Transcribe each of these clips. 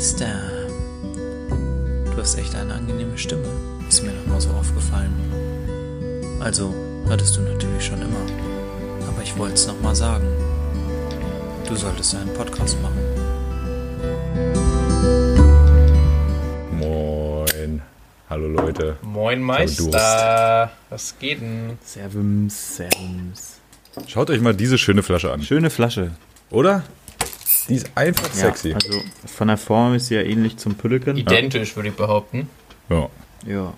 Meister. Du hast echt eine angenehme Stimme. Ist mir noch mal so aufgefallen. Also, hattest du natürlich schon immer. Aber ich wollte es noch mal sagen. Du solltest einen Podcast machen. Moin. Hallo Leute. Moin Meister. Was geht denn? Servums, Servums. Schaut euch mal diese schöne Flasche an. Schöne Flasche. Oder? Die ist einfach sexy. Ja, also von der Form ist sie ja ähnlich zum Pülliken. Identisch, würde ich behaupten. Ja. Ja.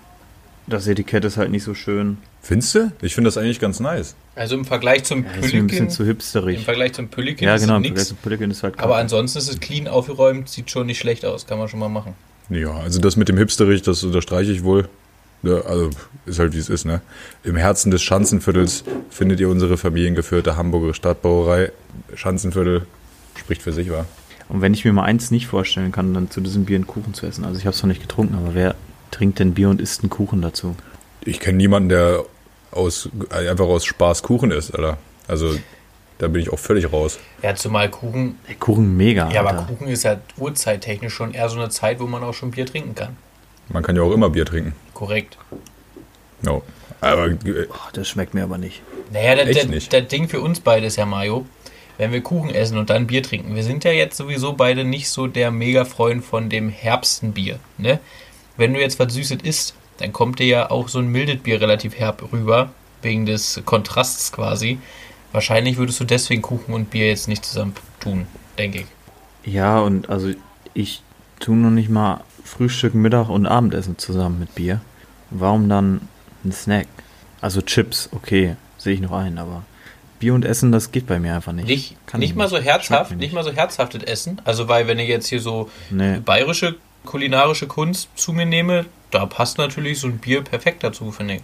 Das Etikett ist halt nicht so schön. Findest du? Ich finde das eigentlich ganz nice. Also im Vergleich zum Ja, ist mir ein bisschen Pülliken. zu hipsterig. Im Vergleich zum Pülliken Ja, ist genau, Vergleich nix. zum Pülliken ist halt Aber ansonsten ist es clean aufgeräumt, sieht schon nicht schlecht aus, kann man schon mal machen. Ja, also das mit dem Hipsterich, das unterstreiche ich wohl. Ja, also ist halt wie es ist, ne? Im Herzen des Schanzenviertels findet ihr unsere familiengeführte Hamburger Stadtbrauerei. Schanzenviertel spricht für sich, wa? Und wenn ich mir mal eins nicht vorstellen kann, dann zu diesem Bier einen Kuchen zu essen. Also ich habe es noch nicht getrunken, aber wer trinkt denn Bier und isst einen Kuchen dazu? Ich kenne niemanden, der aus, einfach aus Spaß Kuchen isst, Alter. Also da bin ich auch völlig raus. Ja, zumal Kuchen. Ey, Kuchen mega. Ja, aber Alter. Kuchen ist ja uhrzeittechnisch schon eher so eine Zeit, wo man auch schon Bier trinken kann. Man kann ja auch immer Bier trinken. Korrekt. No. Aber äh, Boah, das schmeckt mir aber nicht. Naja, der, Echt der, nicht? der Ding für uns beide ist ja, Mario, wenn wir Kuchen essen und dann Bier trinken. Wir sind ja jetzt sowieso beide nicht so der Mega-Freund von dem Herbstenbier. Ne? Wenn du jetzt was Süßes isst, dann kommt dir ja auch so ein mildes Bier relativ herb rüber, wegen des Kontrasts quasi. Wahrscheinlich würdest du deswegen Kuchen und Bier jetzt nicht zusammen tun, denke ich. Ja, und also ich tue noch nicht mal Frühstück, Mittag und Abendessen zusammen mit Bier. Warum dann ein Snack? Also Chips, okay, sehe ich noch ein, aber Bier und Essen, das geht bei mir einfach nicht. Nicht, Kann nicht ich mal so herzhaft, mir nicht mal so herzhaftes Essen. Also weil wenn ich jetzt hier so Nee. bayerische kulinarische Kunst zu mir nehme, da passt natürlich so ein Bier perfekt dazu, finde ich.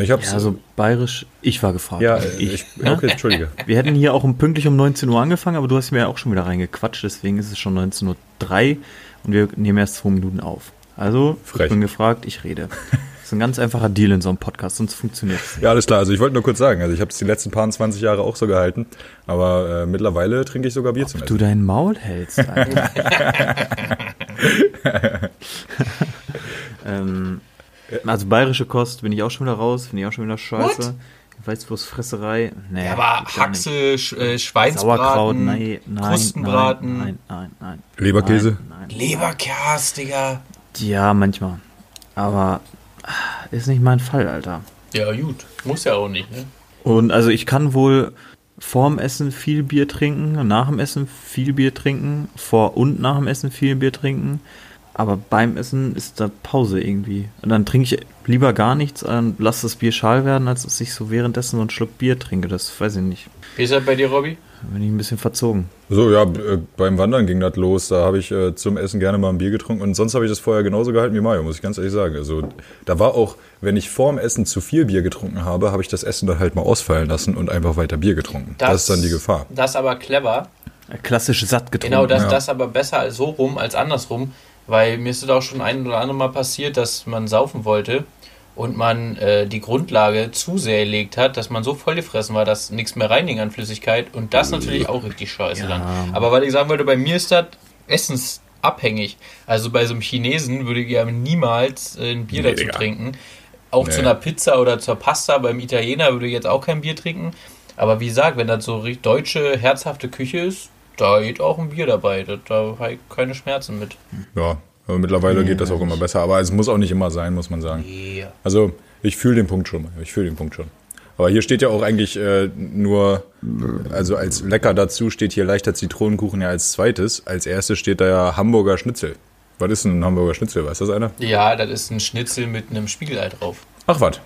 ich hab's. Ja, so bayerisch, ich war gefragt. ja, Also ich, ne? okay, entschuldige. Wir hätten hier auch um, pünktlich um 19 Uhr angefangen, aber du hast mir ja auch schon wieder reingequatscht, deswegen ist es schon 19.03 Uhr und wir nehmen erst zwei Minuten auf. Also, Frech. ich bin gefragt, ich rede. Das ist ein ganz einfacher Deal in so einem Podcast, sonst funktioniert es. Ja, alles klar. Also ich wollte nur kurz sagen, also ich habe es die letzten paar 20 Jahre auch so gehalten, aber äh, mittlerweile trinke ich sogar Bier zum Du Essen. dein Maul hältst, ähm, also bayerische Kost bin ich auch schon wieder raus, finde ich auch schon wieder scheiße. Weißwurst Fresserei. Nee, Ja, aber. Haxe, Sch äh, Schweinsbraten, Sauerkraut, nein, nein, Krustenbraten, nein, nein, nein, nein. Leberkäse? Nein, nein. Leberkäse, Digga. Ja, manchmal. Aber ist nicht mein Fall, Alter. Ja, gut. Muss ja auch nicht, ne? Und also ich kann wohl vorm Essen viel Bier trinken, nach dem Essen viel Bier trinken, vor und nach dem Essen viel Bier trinken. Aber beim Essen ist da Pause irgendwie. Und dann trinke ich lieber gar nichts und lasse das Bier schal werden, als dass ich so währenddessen so einen Schluck Bier trinke. Das weiß ich nicht. Wie ist das bei dir, Robby? Da bin ich ein bisschen verzogen. So, ja, äh, beim Wandern ging das los. Da habe ich äh, zum Essen gerne mal ein Bier getrunken und sonst habe ich das vorher genauso gehalten wie Mario, muss ich ganz ehrlich sagen. Also da war auch, wenn ich vorm Essen zu viel Bier getrunken habe, habe ich das Essen dann halt mal ausfallen lassen und einfach weiter Bier getrunken. Das, ist dann die Gefahr. Das ist aber clever. Klassisch satt getrunken. Genau, das, Ja. das aber besser als so rum als andersrum. Weil mir ist es auch schon ein oder andere Mal passiert, dass man saufen wollte und man äh, die Grundlage zu sehr gelegt hat, dass man so vollgefressen war, dass nichts mehr reinging an Flüssigkeit und das natürlich auch richtig scheiße dann. Aber weil ich sagen wollte, bei mir ist das essensabhängig. Also bei so einem Chinesen würde ich ja niemals äh, ein Bier Nee, dazu Digga. trinken. Auch Nee. zu einer Pizza oder zur Pasta beim Italiener würde ich jetzt auch kein Bier trinken. Aber wie gesagt, wenn das so richtig deutsche, herzhafte Küche ist, da geht auch ein Bier dabei. Da, da habe ich keine Schmerzen mit. Ja, aber mittlerweile Nee, geht das auch immer besser. Aber es muss auch nicht immer sein, muss man sagen. Ja. Also ich fühle den Punkt schon. Ich fühle den Punkt schon. Aber hier steht ja auch eigentlich äh, nur, also als lecker dazu steht hier leichter Zitronenkuchen ja als zweites. Als erstes steht da ja Hamburger Schnitzel. Was ist denn ein Hamburger Schnitzel? Weiß das einer? Ja, das ist ein Schnitzel mit einem Spiegelei drauf. Ach was.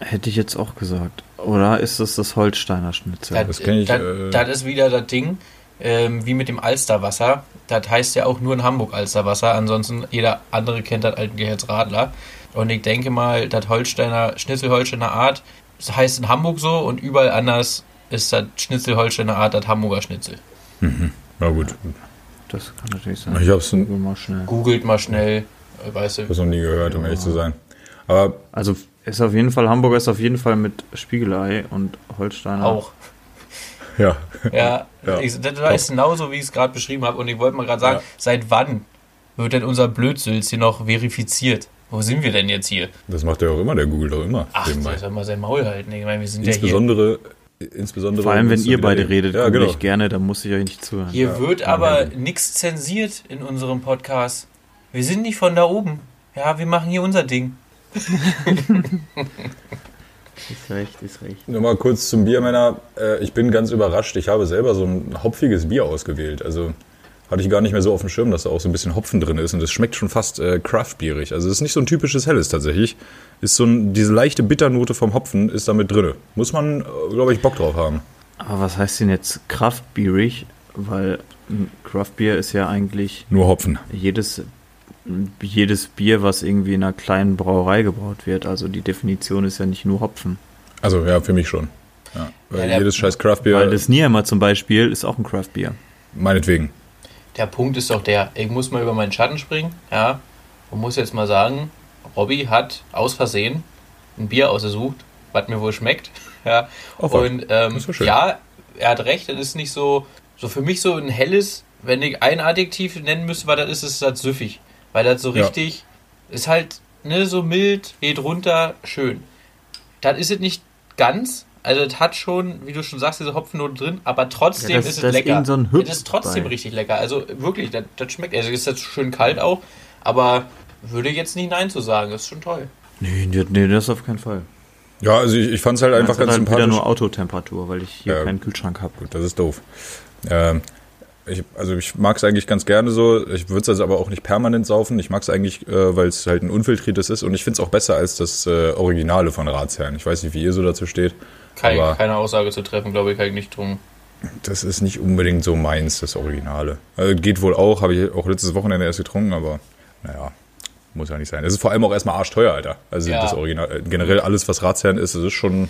Hätte ich jetzt auch gesagt. Oder ist das das Holsteiner Schnitzel? das kenn ich, Das, äh, das ist wieder das Ding, ähm, wie mit dem Alsterwasser. Das heißt ja auch nur in Hamburg Alsterwasser. Ansonsten jeder andere kennt das Altengeherz Radler. Und ich denke mal, das Holsteiner Schnitzel Holsteiner Art das heißt in Hamburg so und überall anders ist das Schnitzel Holsteiner Art das Hamburger Schnitzel. Na gut. Das kann natürlich sein. Ich habe es Google mal schnell. Googelt mal schnell, äh, weißt du. noch nie gehört, um ehrlich zu sein. Aber Also ist auf jeden Fall, Hamburger ist auf jeden Fall mit Spiegelei und Holsteiner. Auch. Ja. Ja, Ja. Ich, das war ist genauso, wie ich es gerade beschrieben habe. Und ich wollte mal gerade sagen, Ja. seit wann wird denn unser Blödsülz hier noch verifiziert. Wo sind wir denn jetzt hier? Das macht ja auch immer, der Google doch immer. Ach, der soll mal sein Maul halten. Ich meine, wir sind ja Insbesondere, insbesondere. Vor allem, wenn ihr beide reden. redet, ja, genau. ich gerne, dann muss ich euch nicht zuhören. hier. Hier wird aber nichts zensiert in unserem Podcast. Wir sind nicht von da oben. Ja, wir machen hier unser Ding. Ist recht, ist recht. Nur mal kurz zum Bier, Männer. Äh, Ich bin ganz überrascht. Ich habe selber so ein hopfiges Bier ausgewählt. Also hatte ich gar nicht mehr so auf dem Schirm, dass da auch so ein bisschen Hopfen drin ist. Und es schmeckt schon fast äh, craftbierig. Also es ist nicht so ein typisches Helles tatsächlich. Ist so ein, diese leichte Bitternote vom Hopfen ist damit drin. Muss man, äh, glaube ich, Bock drauf haben. Aber was heißt denn jetzt kraftbierig? Weil ein Craftbier ist ja eigentlich Nur Hopfen. jedes, jedes Bier, was irgendwie in einer kleinen Brauerei gebraut wird. Also die Definition ist ja nicht nur Hopfen. Also ja, für mich schon. Ja, weil Ja, der- jedes scheiß Craftbier, Weil das Nierhammer zum Beispiel ist auch ein Craftbier. meinetwegen. Der Punkt ist doch der, ich muss mal über meinen Schatten springen, ja, und muss jetzt mal sagen, Robby hat aus Versehen ein Bier ausgesucht, was mir wohl schmeckt, ja, was. und ähm, schön. ja, er hat recht, das ist nicht so, so für mich so ein helles, wenn ich ein Adjektiv nennen müsste, was das ist, ist das süffig, weil das so Ja. richtig, ist halt, ne, so mild, geht runter, schön. Das ist es nicht ganz, also es hat schon, wie du schon sagst, diese Hopfennote drin, aber trotzdem Ja, das- ist es lecker. so es ist trotzdem bei. richtig lecker. Also wirklich, das, das schmeckt. Also ist jetzt schön kalt auch, aber würde jetzt nicht Nein zu sagen. Das ist schon toll. Nee, nee, nee das auf keinen Fall. Ja, also ich, ich fand es halt einfach ganz halt wieder sympathisch. nur Autotemperatur, weil ich hier Ja. keinen Kühlschrank habe. Gut, das ist doof. Ähm, ich, also ich mag es eigentlich ganz gerne so. Ich würde es also aber auch nicht permanent saufen. Ich mag es eigentlich, äh, weil es halt ein unfiltriertes ist und ich finde es auch besser als das äh, Originale von Ratsherrn. Ich weiß nicht, wie ihr so dazu steht. Kein, keine Aussage zu treffen, glaube ich, kann ich nicht drum. Das ist nicht unbedingt so meins, das Originale. Also geht wohl auch, habe ich auch letztes Wochenende erst getrunken, aber naja, muss ja nicht sein. Es ist vor allem auch erstmal arschteuer, Alter. Also Ja. das Original, äh, generell alles, was Ratsherrn ist, das ist schon ein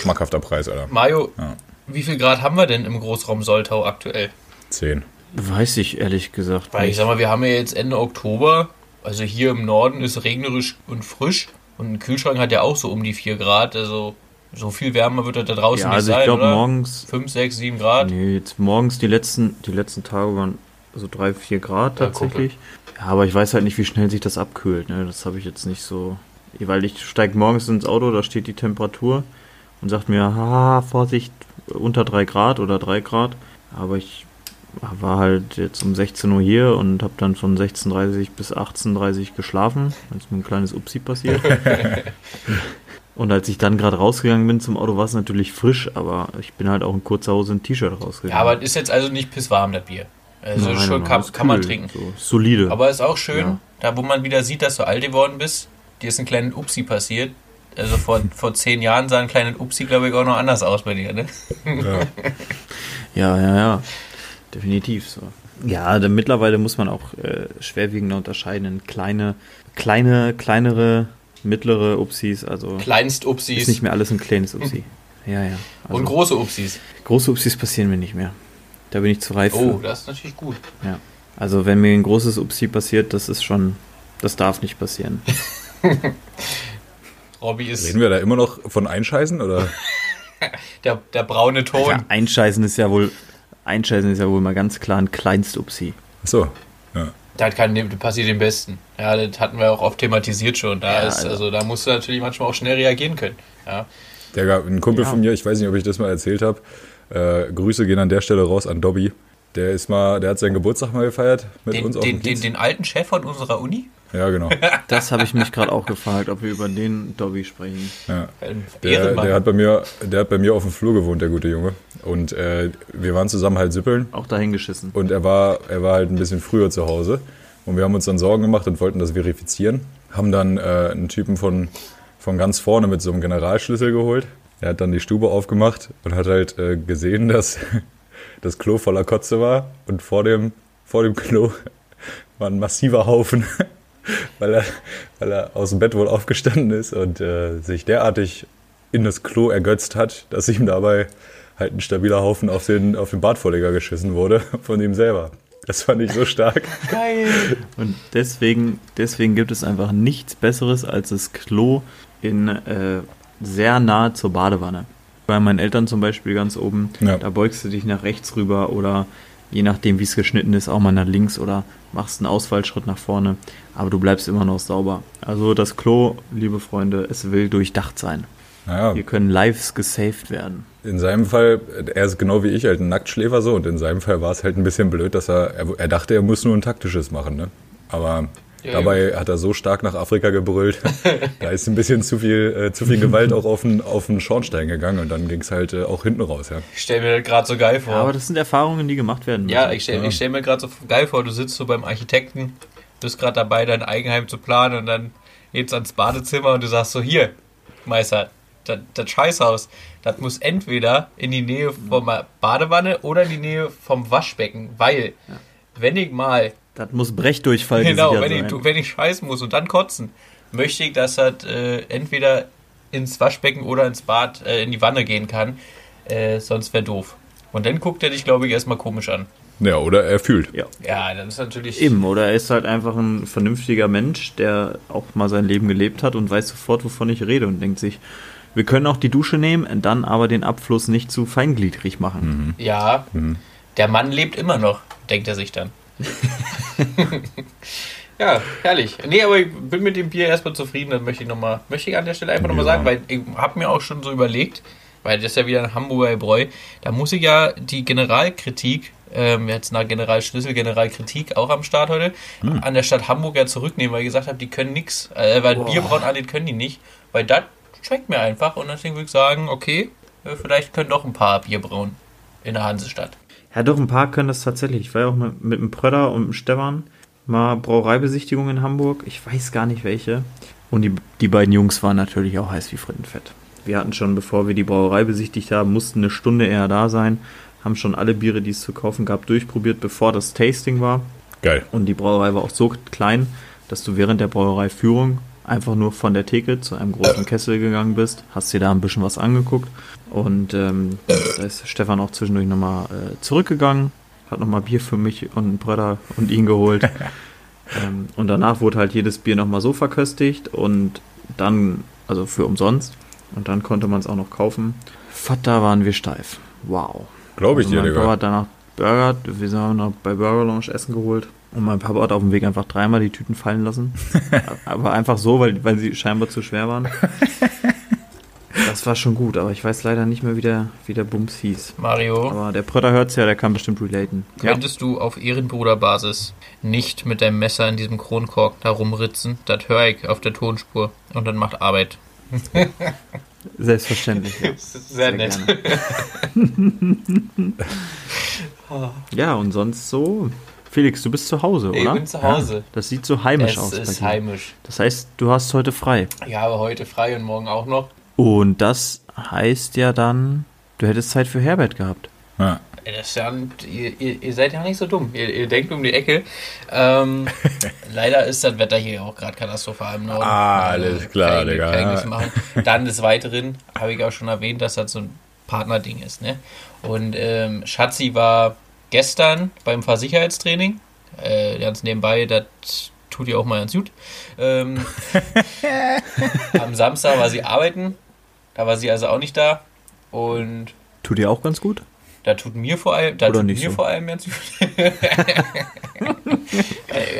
schmackhafter Preis, Alter. Mario, Ja. wie viel Grad haben wir denn im Großraum Soltau aktuell? Zehn. Weiß ich ehrlich gesagt Weil ich nicht. sag mal, wir haben ja jetzt Ende Oktober. Also hier im Norden ist regnerisch und frisch. Und ein Kühlschrank hat ja auch so um die 4 Grad. Also so viel wärmer wird das da draußen Ja, nicht also ich glaube morgens, 5, 6, 7 Grad. nee, jetzt morgens die letzten, die letzten Tage waren so drei, vier Grad Ja, tatsächlich. Ja, aber ich weiß halt nicht, wie schnell sich das abkühlt. Ne? Das habe ich jetzt nicht so. Weil ich steige morgens ins Auto, da steht die Temperatur und sagt mir, haha, Vorsicht, unter drei Grad oder drei Grad. Aber ich war halt jetzt um 16 Uhr hier und habe dann von 16.30 bis 18.30 geschlafen. Da ist mir ein kleines Upsi passiert. und als ich dann gerade rausgegangen bin zum Auto, war es natürlich frisch, aber ich bin halt auch in kurzer Hose und T-Shirt rausgegangen. Ja, aber es ist jetzt also nicht pisswarm, das Bier. Also Nein, schon nein, kann, kann man kühl, trinken. So, solide. Aber ist auch schön, Ja. da wo man wieder sieht, dass du alt geworden bist, dir ist ein kleiner Upsi passiert. Also vor, vor zehn Jahren sah ein kleiner Upsi, glaube ich, auch noch anders aus bei dir, ne? Ja. Ja, ja, ja. Definitiv so. Ja, denn mittlerweile muss man auch äh, schwerwiegender unterscheiden in kleine, kleine, kleinere, mittlere Upsis. Also Kleinst ist nicht mehr alles ein kleines Upsi. Ja, ja. Also, und große Upsis. große Upsis passieren mir nicht mehr. Da bin ich zu reif Oh, für. das ist natürlich gut. Ja. Also wenn mir ein großes Upsi passiert, das ist schon, das darf nicht passieren. Robby ist Reden wir da immer noch von Einscheißen oder? der, der braune Ton. Ja, einscheißen ist ja wohl, einscheißen ist ja wohl mal ganz klar ein Kleinst-Upsi. Achso. Ja. Das kann passiert dem Besten. Ja, das hatten wir auch oft thematisiert schon. Da Ja, ist, also- also da musst du natürlich manchmal auch schnell reagieren können. Ja. Der gab ein Kumpel Ja. von mir, ich weiß nicht, ob ich das mal erzählt habe. Äh, Grüße gehen an der Stelle raus an Dobby. Der ist mal, der hat seinen Geburtstag mal gefeiert mit Den, uns auf den, dem den, den alten Chef von unserer Uni? Ja, genau. Das habe ich mich gerade auch gefragt, ob wir über den Dobby sprechen. Ja. Der, der, hat bei mir, der hat bei mir auf dem Flur gewohnt, der gute Junge. Und äh, wir waren zusammen halt sippeln. Auch dahin geschissen. Und er war, er war halt ein bisschen früher zu Hause. Und wir haben uns dann Sorgen gemacht und wollten das verifizieren. Haben dann äh, einen Typen von, von ganz vorne mit so einem Generalschlüssel geholt. Er hat dann die Stube aufgemacht und hat halt äh, gesehen, dass das Klo voller Kotze war. Und vor dem, vor dem Klo war ein massiver Haufen, weil er, weil er aus dem Bett wohl aufgestanden ist und äh, sich derartig in das Klo ergötzt hat, dass ihm dabei halt ein stabiler Haufen auf den, auf den Badvorleger geschissen wurde von ihm selber. Das fand ich so stark. Geil. Und deswegen, deswegen gibt es einfach nichts Besseres als das Klo in äh, sehr nahe zur Badewanne. Bei meinen Eltern zum Beispiel ganz oben, Ja. da beugst du dich nach rechts rüber oder je nachdem, wie es geschnitten ist, auch mal nach links oder machst einen Ausfallschritt nach vorne. Aber du bleibst immer noch sauber. Also das Klo, liebe Freunde, es will durchdacht sein. Naja, Hier können Lives gesaved werden. in seinem Fall, er ist genau wie ich halt ein Nacktschläfer so und in seinem Fall war es halt ein bisschen blöd, dass er, er, er dachte, er muss nur ein taktisches machen, ne? Aber Ja, dabei hat er so stark nach Afrika gebrüllt, da ist ein bisschen zu viel, äh, zu viel Gewalt auch auf den, auf den Schornstein gegangen und dann ging es halt äh, auch hinten raus, ja. Ich stelle mir das gerade so geil vor. Ja, aber das sind Erfahrungen, die gemacht werden müssen. Ja, ich stelle ich stell mir gerade so geil vor, du sitzt so beim Architekten, bist gerade dabei, dein Eigenheim zu planen und dann geht's ans Badezimmer und du sagst so, hier, Meister, das, das Scheißhaus, das muss entweder in die Nähe von der Badewanne oder in die Nähe vom Waschbecken, weil, wenn ich mal, Das muss Brechdurchfall genau, gesichert wenn ich, sein. du- wenn ich scheißen muss und dann kotzen, möchte ich, dass das äh, entweder ins Waschbecken oder ins Bad, äh, in die Wanne gehen kann, äh, sonst wäre doof. Und dann guckt er dich, glaube ich, erstmal komisch an. Ja, oder er fühlt. ja. Ja, das ist natürlich. Eben, oder er ist halt einfach ein vernünftiger Mensch, der auch mal sein Leben gelebt hat und weiß sofort, wovon ich rede und denkt sich, wir können auch die Dusche nehmen, dann aber den Abfluss nicht zu feingliedrig machen. Ja, der Mann lebt immer noch, denkt er sich dann. Ja, herrlich. Nee, aber ich bin mit dem Bier erstmal zufrieden, das möchte ich nochmal, möchte ich an der Stelle einfach nochmal Ja. sagen, weil ich habe mir auch schon so überlegt, weil das ist ja wieder ein Hamburger Bräu, da muss ich ja die Generalkritik, ähm, jetzt nach Generalschlüssel, Generalkritik auch am Start heute, an der Stadt Hamburg ja zurücknehmen, weil ich gesagt habe, die können nix, äh, weil Bierbrauen angeht, können die nicht, weil das schmeckt mir einfach und deswegen würde ich sagen, okay, äh, vielleicht können doch ein paar Bierbrauen in der Hansestadt. Ja, doch, ein paar können das tatsächlich. Ich war ja auch mit, mit dem Pröder und dem Stefan mal Brauereibesichtigung in Hamburg. Ich weiß gar nicht welche. Und die, die beiden Jungs waren natürlich auch heiß wie Frittenfett. Wir hatten schon, bevor wir die Brauerei besichtigt haben, mussten eine Stunde eher da sein, haben schon alle Biere, die es zu kaufen gab, durchprobiert, bevor das Tasting war. Geil. Und die Brauerei war auch so klein, dass du während der Brauereiführung einfach nur von der Theke zu einem großen Kessel gegangen bist, hast dir da ein bisschen was angeguckt und ähm, da ist Stefan auch zwischendurch nochmal äh, zurückgegangen, hat nochmal Bier für mich und einen Bröder und ihn geholt. ähm, und danach wurde halt jedes Bier nochmal so verköstigt und dann, also für umsonst, und dann konnte man es auch noch kaufen. Vater waren wir steif. Wow. Glaube ich Also dir, Digga. hat danach Burger, wir sind noch bei Burger Lounge Essen geholt. Und mein Papa hat auf dem Weg einfach dreimal die Tüten fallen lassen. aber einfach so, weil, weil sie scheinbar zu schwer waren. Das war schon gut, aber ich weiß leider nicht mehr, wie der, wie der Bums hieß. Mario, Aber der Prötter hört's ja, der kann bestimmt relaten. Ja. könntest du auf Ehrenbruderbasis nicht mit deinem Messer in diesem Kronkork da rumritzen? Das höre ich auf der Tonspur und dann macht Arbeit. Selbstverständlich. Ja. Sehr, nett. gerne. ja, und sonst so. Felix, du bist zu Hause, Ich oder? bin zu Hause. Das sieht so heimisch Es aus. ist bei dir. heimisch. Das heißt, du hast heute frei. Ich habe heute frei und morgen auch noch. Und das heißt ja dann, du hättest Zeit für Herbert gehabt. Ja. Das ist ja, ihr, ihr, ihr seid ja nicht so dumm. Ihr, ihr denkt um die Ecke. Ähm, leider ist das Wetter hier auch gerade katastrophal im Norden. Ah, alles klar, kann ich- Digga, kann ich ja. Dann des Weiteren habe ich auch schon erwähnt, dass das so ein Partnerding ist. Ne? Und ähm, Schatzi war gestern beim Fahrsicherheitstraining. Äh, ganz nebenbei, das tut ihr auch mal ganz gut. Ähm, am Samstag war sie arbeiten. Da war sie also auch nicht da. Und Tut dir auch ganz gut? Da tut mir vor allem, da Oder tut nicht mir so? vor allem ganz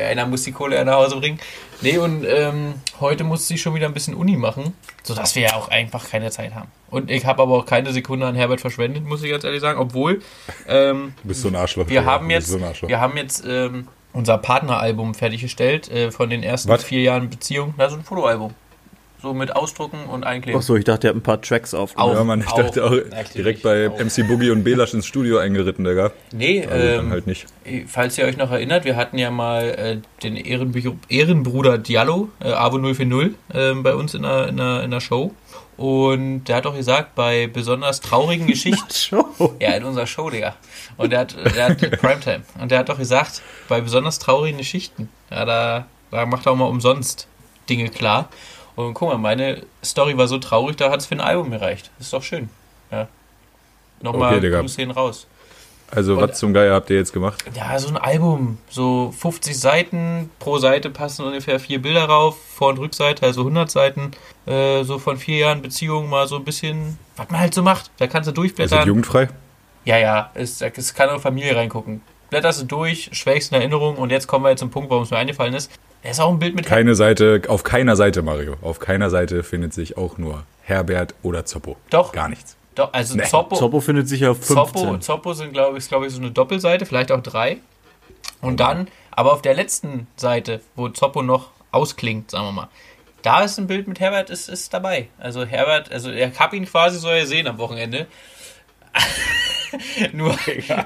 Einer muss die Kohle ja nach Hause bringen. Nee, und ähm, heute muss sie schon wieder ein bisschen Uni machen, sodass wir ja auch einfach keine Zeit haben. Und ich habe aber auch keine Sekunde an Herbert verschwendet, muss ich ganz ehrlich sagen, obwohl ähm, Du bist so ein Arschloch. wir haben jetzt, So wir haben jetzt ähm, unser Partneralbum fertiggestellt äh, von den ersten Was? vier Jahren Beziehung. Da so ein Fotoalbum. So mit Ausdrucken und Einkleben. Achso, ich dachte, ihr habt ein paar Tracks aufgenommen. Auf. ja, Mann, ich Auch. dachte auch direkt bei auch. MC Boogie und Belasch ins Studio eingeritten, Digga. Nee, Also ähm, halt nicht. Falls ihr euch noch erinnert, wir hatten ja mal äh, den Ehrenbü Ehrenbruder Diallo, äh, Avo 040, äh, bei uns in der, in, der, in der Show. Und der hat doch gesagt, bei besonders traurigen Geschichten. Show. ja, in unserer Show, Digga. Und der hat, der hat Primetime. Und der hat doch gesagt, bei besonders traurigen Geschichten, ja, da, da macht er auch mal umsonst Dinge klar. Und guck mal, meine Story war so traurig, da hat es für ein Album gereicht. Ist doch schön. Ja. Nochmal Okay. Grüße hin raus. Also, und- was zum Geier habt ihr jetzt gemacht? Ja, so ein Album, so 50 Seiten, pro Seite passen ungefähr vier Bilder rauf, Vor- und Rückseite, also 100 Seiten, äh, so von vier Jahren Beziehung mal so ein bisschen, was man halt so macht, da kannst du Ist das durchblättern. jugendfrei? ja, ja, es, es kann auch Familie reingucken. blätterst du durch, schwelgst in Erinnerung und jetzt kommen wir jetzt zum Punkt, warum es mir eingefallen ist. Da ist auch ein Bild mit Keine Seite, auf keiner Seite, Mario, auf keiner Seite findet sich auch nur Herbert oder Zoppo. Doch. Gar nichts. Doch, also Nee. Zoppo, Zoppo findet sich auf 15. Zoppo, Zoppo sind, glaube ich, glaube ich, so eine Doppelseite, vielleicht auch drei. Und dann, aber auf der letzten Seite, wo Zoppo noch ausklingt, sagen wir mal, da ist ein Bild mit Herbert, ist, ist dabei. Also Herbert, also ich habe ihn quasi so gesehen am Wochenende. nur,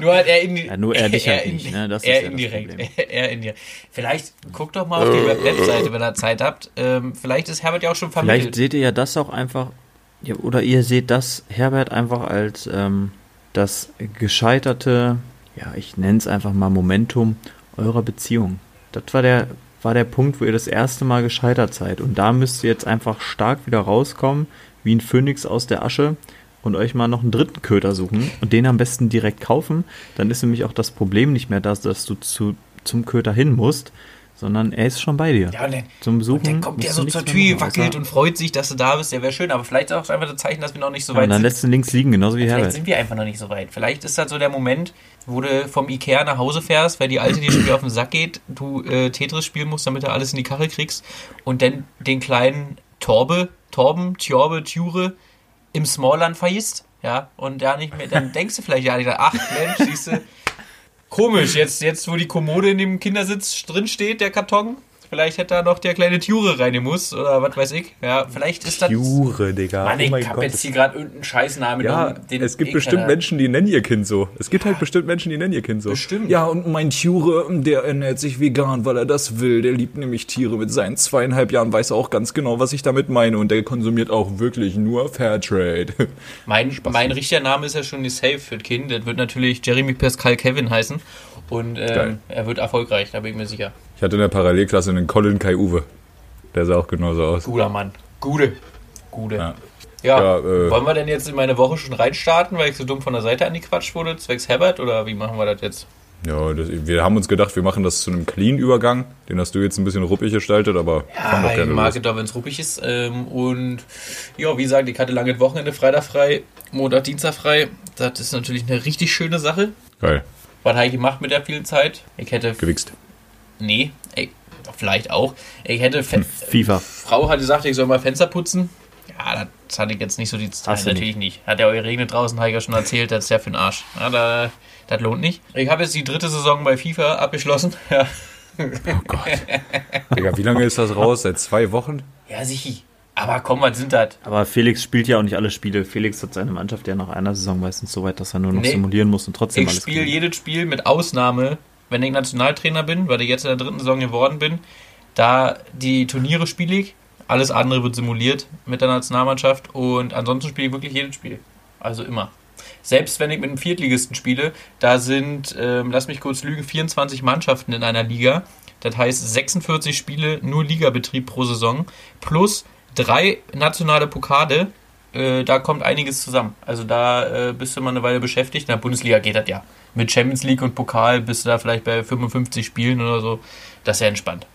nur hat er in Ja, nur er dich halt nicht, ne? Das ist er ja das indirekt. Problem. er indirekt. Vielleicht guckt doch mal auf die Web- Webseite, wenn ihr Zeit habt. Ähm, vielleicht ist Herbert ja auch schon Vielleicht vermittelt. seht ihr ja das auch einfach, ja, oder ihr seht das Herbert einfach als ähm, das gescheiterte, ja, ich nenne es einfach mal Momentum eurer Beziehung. Das war der, war der Punkt, wo ihr das erste Mal gescheitert seid. Und da müsst ihr jetzt einfach stark wieder rauskommen, wie ein Phönix aus der Asche und euch mal noch einen dritten Köter suchen und den am besten direkt kaufen. Dann ist nämlich auch das Problem nicht mehr das, dass du zu, zum Köter hin musst, sondern er ist schon bei dir. Ja, und dann, Zum Suchen. und dann kommt der musst so zur Tür, wackelt außer- und freut sich, dass du da bist. Der wäre schön, aber vielleicht ist auch einfach das Zeichen, dass wir noch nicht so Ja, weit und dann sind. lässt du links liegen, genauso wie Vielleicht Herbert. sind wir einfach noch nicht so weit. Vielleicht ist das so der Moment, wo du vom Ikea nach Hause fährst, weil die Alte dir schon wieder auf den Sack geht, du äh, Tetris spielen musst, damit du alles in die Karre kriegst und dann den kleinen Torbe, Torben, Tjorbe, Tjure im Smallland vergisst, ja, und da nicht mehr, dann denkst du vielleicht ja, ach Mensch, siehst du, komisch, jetzt, jetzt wo die Kommode in dem Kindersitz drin steht, der Karton, vielleicht hätte da noch der kleine Tjure reingemusst oder was weiß ich, ja, vielleicht ist das... Jure, Digga. Mann, oh mein ich hab Gott. jetzt hier gerade irgendeinen Scheißnamen Ja, den es gibt eh bestimmt keiner- Menschen, die nennen ihr Kind so. Es gibt halt bestimmt Menschen, die nennen ihr Kind so. Bestimmt. Ja, und mein Ture, der ernährt sich vegan, weil er das will. Der liebt nämlich Tiere. Mit seinen zweieinhalb Jahren weiß er auch ganz genau, was ich damit meine. Und der konsumiert auch wirklich nur Fairtrade. Mein, mein richtiger Name ist ja schon nicht safe für das Kind. Das wird natürlich Jeremy Pascal Kevin heißen. Und ähm, er wird erfolgreich, da bin ich mir sicher. Ich hatte in der Parallelklasse einen Colin Kai Uwe. Der sah auch genauso aus. Guter Mann. Gute. Gute. Ja. Ja, Ja, äh, wollen wir denn jetzt in meine Woche schon reinstarten, weil ich so dumm von der Seite angequatscht wurde, zwecks Herbert, oder wie machen wir das jetzt? Ja, das, wir haben uns gedacht, wir machen das zu einem Clean-Übergang. Den hast du jetzt ein bisschen ruppig gestaltet, aber fang doch Ja, ich gerne mag es doch, wenn es ruppig ist. Ähm, und ja, wie gesagt, ich hatte lange Wochenende, Freitag frei, Montag, Dienstag frei. Das ist natürlich eine richtig schöne Sache. Geil. Was habe ich gemacht mit der vielen Zeit? Ich hätte Gewichst. Nee, ey, vielleicht auch. Ich hätte. Fe FIFA. Frau hat gesagt, ich soll mal Fenster putzen. Ja, das hatte ich jetzt nicht so die Zeit. Hast Natürlich nicht. Hat ja auch geregnet draußen, habe ich ja schon erzählt, das ist ja für den Arsch. Ja, da, das lohnt nicht. Ich habe jetzt die dritte Saison bei FIFA abgeschlossen. Ja, Oh Gott. Digga, wie lange ist das raus? Seit zwei Wochen? ja sicher. Aber komm, was sind das? Aber Felix spielt ja auch nicht alle Spiele. Felix hat seine Mannschaft ja nach einer Saison meistens so weit, dass er nur noch Nee. simulieren muss und trotzdem Ich alles spiele gewinnt. jedes Spiel mit Ausnahme, wenn ich Nationaltrainer bin, weil ich jetzt in der dritten Saison geworden bin. Da die Turniere spiele ich, alles andere wird simuliert mit der Nationalmannschaft und ansonsten spiele ich wirklich jedes Spiel. Also immer. Selbst wenn ich mit einem Viertligisten spiele, da sind, ähm, lass mich kurz lügen, 24 Mannschaften in einer Liga. Das heißt 46 Spiele, nur Ligabetrieb pro Saison, plus drei nationale Pokale. Äh, da kommt einiges zusammen. Also da äh, bist du mal eine Weile beschäftigt. In der Bundesliga geht das ja. Mit Champions League und Pokal bist du da vielleicht bei 55 Spielen oder so. Das ist ja entspannt.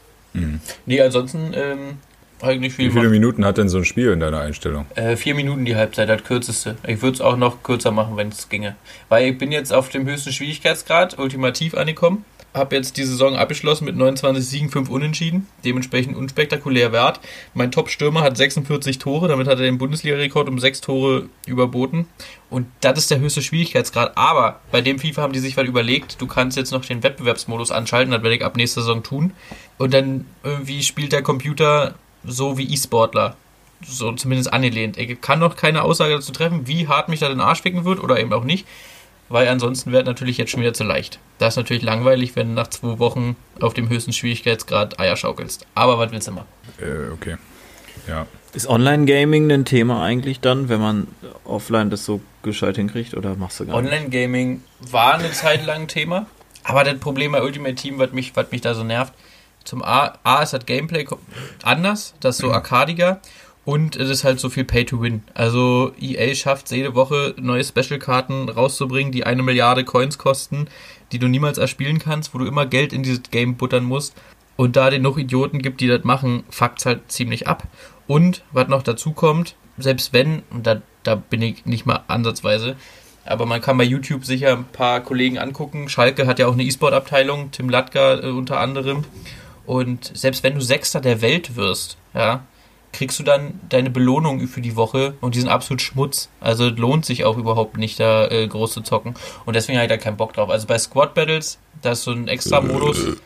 Nee, ansonsten ähm, eigentlich viel Wie viele gemacht. Minuten hat denn so ein Spiel in deiner Einstellung? Äh, vier Minuten die Halbzeit, das kürzeste. Ich würde es auch noch kürzer machen, wenn es ginge. Weil ich bin jetzt auf dem höchsten Schwierigkeitsgrad, ultimativ angekommen. Habe jetzt die Saison abgeschlossen mit 29 Siegen, 5 Unentschieden. Dementsprechend unspektakulär Wert. Mein Top-Stürmer hat 46 Tore, damit hat er den Bundesliga-Rekord um 6 Tore überboten. Und das ist der höchste Schwierigkeitsgrad. Aber bei dem FIFA haben die sich was überlegt. Du kannst jetzt noch den Wettbewerbsmodus anschalten, das werde ich ab nächster Saison tun. Und dann irgendwie spielt der Computer so wie E-Sportler so zumindest angelehnt. Ich kann noch keine Aussage dazu treffen, wie hart mich da den Arsch ficken wird oder eben auch nicht, weil ansonsten wäre natürlich jetzt schon wieder zu leicht. Das ist natürlich langweilig, wenn du nach zwei Wochen auf dem höchsten Schwierigkeitsgrad Eier schaukelst. Aber was willst du machen? Äh, okay. Ja. Ist Online-Gaming ein Thema eigentlich dann, wenn man offline das so gescheit hinkriegt oder machst du gar nicht? Online-Gaming war eine Zeit lang ein Thema, aber das Problem bei Ultimate Team, was mich, was mich da so nervt, zum A, A ist das Gameplay anders, das ist so arkadiger und es ist halt so viel Pay to Win. Also EA schafft es jede Woche neue Special-Karten rauszubringen, die eine Milliarde Coins kosten, die du niemals erspielen kannst, wo du immer Geld in dieses Game buttern musst. Und da den noch Idioten gibt, die das machen, fuckt's halt ziemlich ab. Und was noch dazu kommt, selbst wenn, und da, da bin ich nicht mal ansatzweise, Aber man kann bei YouTube sicher ein paar Kollegen angucken. Schalke hat ja auch eine E-Sport-Abteilung, Tim Latka äh, unter anderem. Und selbst wenn du Sechster der Welt wirst, ja, kriegst du dann deine Belohnung für die Woche und die sind absolut Schmutz. Also lohnt sich auch überhaupt nicht, da äh, groß zu zocken. Und deswegen habe ich da keinen Bock drauf. Also bei Squad Battles, da ist so ein extra Modus.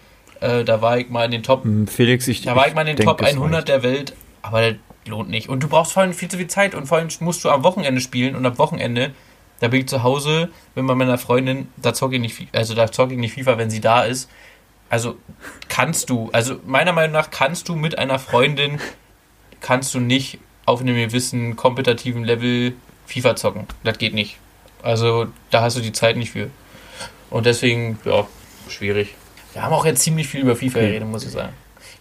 Äh, da war ich mal in den Top. Hm, Felix, ich. Da war ich mal in den Top es 100 reicht. der Welt, aber das lohnt nicht. Und du brauchst vor allem viel zu viel Zeit und vor allem musst du am Wochenende spielen und am Wochenende, da bin ich zu Hause, bin bei meiner Freundin, da zocke ich nicht, also da zocke ich nicht FIFA, wenn sie da ist. Also kannst du, also meiner Meinung nach kannst du mit einer Freundin, kannst du nicht auf einem gewissen kompetitiven Level FIFA zocken. Das geht nicht. Also da hast du die Zeit nicht für. Und deswegen, ja, schwierig. Wir haben auch jetzt ziemlich viel über FIFA geredet, muss ich sagen.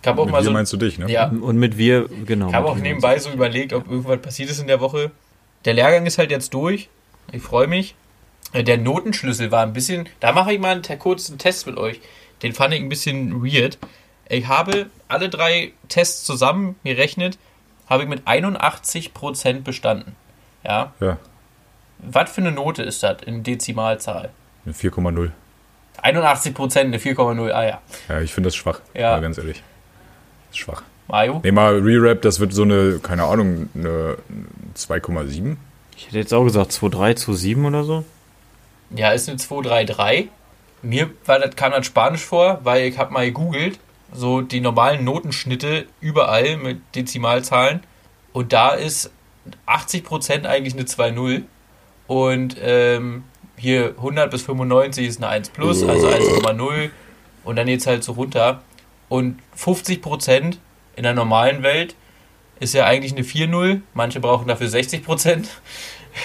Ich habe auch Mit mal dir so. meinst du dich, ne? Ja, Und mit wir, genau. ich habe auch wir nebenbei so überlegt, ob irgendwas passiert ist in der Woche. Der Lehrgang ist halt jetzt durch. Ich freue mich. Äh, Der Notenschlüssel war ein bisschen. Da mache ich mal einen kurzen Test mit euch. Den fand ich ein bisschen weird. Ich habe alle drei Tests zusammen gerechnet, habe ich mit 81% bestanden. Ja. Ja, Was für eine Note ist das in Dezimalzahl? eine 4,0. 81%, eine 4,0. Ah ja. Ja, ich finde das schwach. Ja. Mal ganz ehrlich. Das ist schwach. Mario? Nee, mal Re-Rap, das wird so eine, keine Ahnung, eine 2,7. Ich hätte jetzt auch gesagt 2,3, 2,7 oder so. Ja, ist eine 233. Mir war das, kam das Spanisch vor, weil ich habe mal gegoogelt, so die normalen Notenschnitte überall mit Dezimalzahlen. Und da ist 80% eigentlich eine 2,0. Und ähm, hier 100 bis 95 ist eine 1 plus, also 1,0. Und dann jetzt halt so runter. Und 50% in der normalen Welt ist ja eigentlich eine 4,0. Manche brauchen dafür 60%.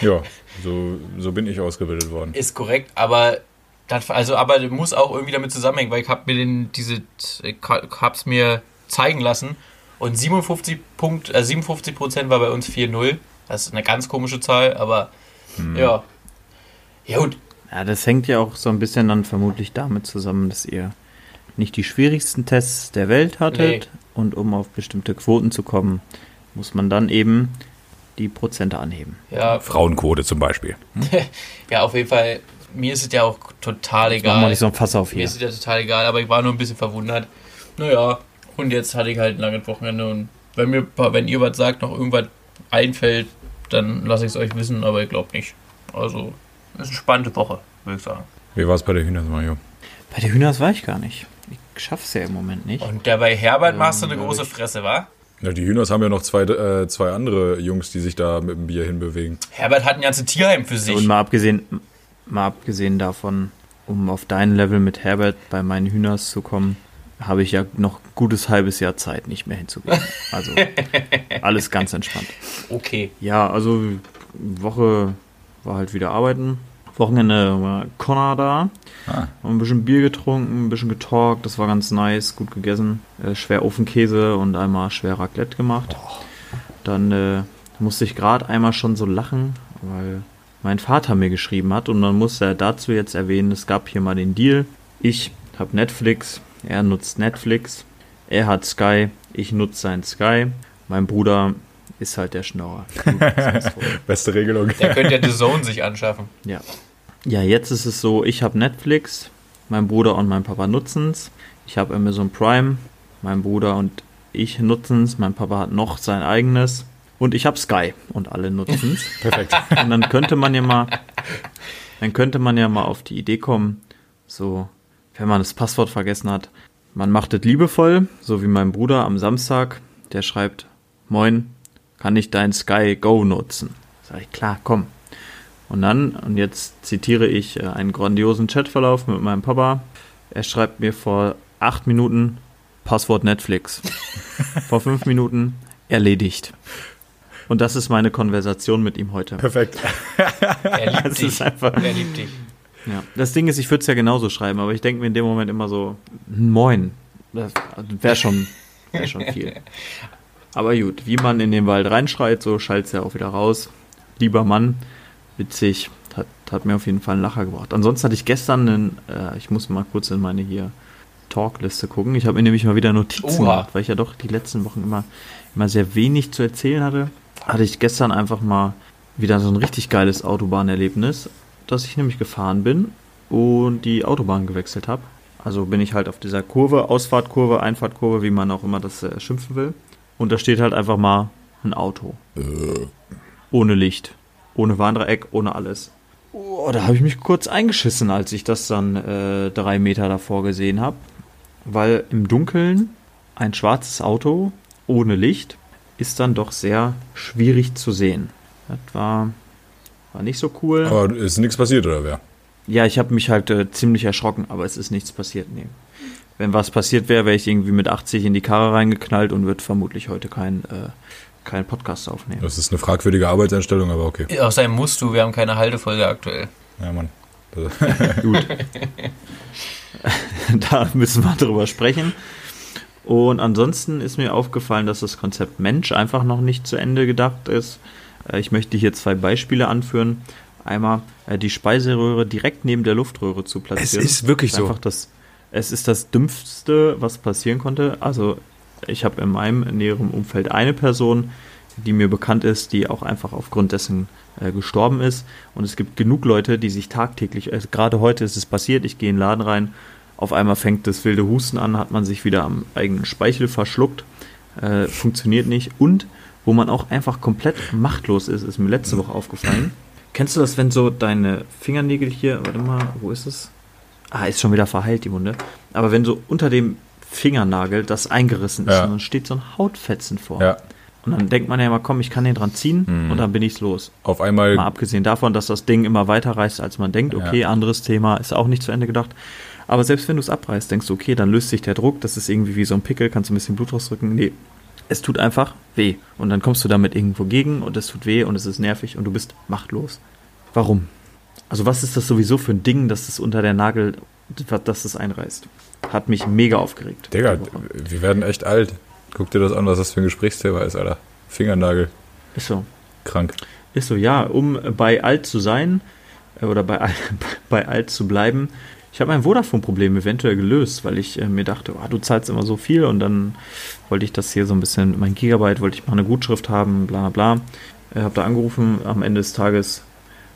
Ja, so, so bin ich ausgebildet worden. Ist korrekt, aber das, also aber das muss auch irgendwie damit zusammenhängen, weil ich habe mir den diese ich hab's mir zeigen lassen und 57 Punkt, äh, 57 Prozent war bei uns 4-0. Das ist eine ganz komische Zahl, aber ja. Ja gut, Ja, das hängt ja auch so ein bisschen dann vermutlich damit zusammen, dass ihr nicht die schwierigsten Tests der Welt hattet. Und um auf bestimmte Quoten zu kommen, muss man dann eben die Prozente anheben. ja, Frauenquote zum Beispiel. ja, auf jeden Fall. Mir ist es ja auch total Machen wir egal. nicht so ein Fass auf Mir hier. ist es ja total egal, aber ich war nur ein bisschen verwundert. Naja, und jetzt hatte ich halt ein langes Wochenende und wenn mir, wenn ihr was sagt, noch irgendwas einfällt, dann lasse ich es euch wissen, aber ich glaube nicht. Also, es ist eine spannende Woche, würde ich sagen. Wie war es bei der Hühners, Mario? Bei der Hühners war ich gar nicht. Ich schaff's ja im Moment nicht. Und der bei Herbert machst du eine Ähm, große Fresse, wa? Ja, die Hühners haben ja noch zwei, äh, zwei andere Jungs, die sich da mit dem Bier hinbewegen. Herbert hat ein ganzes Tierheim für sich. Und mal abgesehen, mal abgesehen davon, um auf dein Level mit Herbert bei meinen Hühners zu kommen, habe ich ja noch gutes halbes Jahr Zeit, nicht mehr hinzugehen. Also alles ganz entspannt. Okay. Ja, also Woche war halt wieder arbeiten. Wochenende war Connor da. Ah. Haben ein bisschen Bier getrunken, ein bisschen getalkt, das war ganz nice, gut gegessen. Äh, schwer Ofenkäse und einmal schwer Raclette gemacht. Dann äh, musste ich gerade einmal schon so lachen, weil mein Vater mir geschrieben hat und dann musste er dazu jetzt erwähnen, es gab hier mal den Deal. Ich habe Netflix, er nutzt Netflix, er hat Sky, ich nutze sein Sky. Mein Bruder ist halt der Schnorrer. Beste Regelung. Der könnte ja The Zone sich anschaffen. Ja. Ja, jetzt ist es so, ich habe Netflix, mein Bruder und mein Papa nutzen es. Ich habe Amazon Prime, mein Bruder und ich nutzen es. Mein Papa hat noch sein eigenes. Und ich habe Sky und alle nutzen es. Perfekt. Und dann könnte man ja mal, dann könnte man ja mal auf die Idee kommen, so, wenn man das Passwort vergessen hat, man macht es liebevoll, so wie mein Bruder am Samstag, der schreibt, moin, kann ich dein Sky Go nutzen? Sag ich, klar, komm. Und dann, und jetzt zitiere ich äh, einen grandiosen Chatverlauf mit meinem Papa. Er schreibt mir vor acht Minuten Passwort Netflix. vor fünf Minuten erledigt. Und das ist meine Konversation mit ihm heute. Perfekt. Er liebt Das dich. ist einfach. Er liebt dich. Ja. Das Ding ist, ich würde es ja genauso schreiben, aber ich denke mir in dem Moment immer so, moin. Das wäre schon, wär schon viel. Aber gut, wie man in den Wald reinschreit, so schallt es ja auch wieder raus. Lieber Mann, witzig, hat, hat mir auf jeden Fall einen Lacher gebracht. Ansonsten hatte ich gestern einen, äh, ich muss mal kurz in meine hier Talkliste gucken. Ich habe mir nämlich mal wieder Notizen Oha. gemacht, weil ich ja doch die letzten Wochen immer, immer sehr wenig zu erzählen hatte. Hatte ich gestern einfach mal wieder so ein richtig geiles Autobahnerlebnis. dass ich nämlich gefahren bin und die Autobahn gewechselt habe. Also bin ich halt auf dieser Kurve, Ausfahrtkurve, Einfahrtkurve, wie man auch immer das äh, schimpfen will. Und da steht halt einfach mal ein Auto. Ohne Licht, ohne Warndreieck, ohne alles. Oh, da habe ich mich kurz eingeschissen, als ich das dann äh, drei Meter davor gesehen habe. Weil im Dunkeln ein schwarzes Auto ohne Licht ist dann doch sehr schwierig zu sehen. Das war, war nicht so cool. Aber ist nichts passiert, oder wer? Ja, ich habe mich halt äh, ziemlich erschrocken, aber es ist nichts passiert. Nee. Wenn was passiert wäre, wäre ich irgendwie mit 80 in die Karre reingeknallt und würde vermutlich heute keinen äh, kein Podcast aufnehmen. Das ist eine fragwürdige Arbeitseinstellung, aber okay. Außerdem musst du, wir haben keine Haltefolge aktuell. Ja, Mann. Gut. da müssen wir drüber sprechen. Und ansonsten ist mir aufgefallen, dass das Konzept Mensch einfach noch nicht zu Ende gedacht ist. Äh, Ich möchte hier zwei Beispiele anführen. Einmal äh, die Speiseröhre direkt neben der Luftröhre zu platzieren. Es ist wirklich so. Einfach das, es ist das Dümmste, was passieren konnte. Also ich habe in meinem näheren Umfeld eine Person, die mir bekannt ist, die auch einfach aufgrund dessen äh, gestorben ist. Und es gibt genug Leute, die sich tagtäglich, äh, gerade heute ist es passiert, ich gehe in den Laden rein, auf einmal fängt das wilde Husten an, hat man sich wieder am eigenen Speichel verschluckt, äh, funktioniert nicht. Und wo man auch einfach komplett machtlos ist, ist mir letzte Woche aufgefallen. Kennst du das, wenn so deine Fingernägel hier, warte mal, wo ist es? Ah, ist schon wieder verheilt, die Wunde. Aber wenn so unter dem Fingernagel das eingerissen ist Ja. und dann steht so ein Hautfetzen vor. Ja, Und dann denkt man ja immer, komm, ich kann den dran ziehen Mhm. und dann bin ich's los. auf einmal. Mal abgesehen davon, dass das Ding immer weiter reißt, als man denkt. Okay, Ja. anderes Thema, ist auch nicht zu Ende gedacht. Aber selbst wenn du es abreißt, denkst du, okay, dann löst sich der Druck, das ist irgendwie wie so ein Pickel, kannst du ein bisschen Blut rausdrücken. Nee, es tut einfach weh. Und dann kommst du damit irgendwo gegen und es tut weh und es ist nervig und du bist machtlos. Warum? Also was ist das sowieso für ein Ding, dass das unter der Nagel, dass das einreißt? Hat mich mega aufgeregt. Digga, wir werden echt alt. Guck dir das an, was das für ein Gesprächsthema ist, Alter. Fingernagel. Ist so. Krank. Ist so, ja, um bei alt zu sein äh, oder bei, bei alt zu bleiben. Ich habe mein Vodafone-Problem eventuell gelöst, weil ich äh, mir dachte, oh, du zahlst immer so viel und dann wollte ich das hier so ein bisschen, mein Gigabyte wollte ich mal eine Gutschrift haben, bla bla. Äh, habe da angerufen, am Ende des Tages,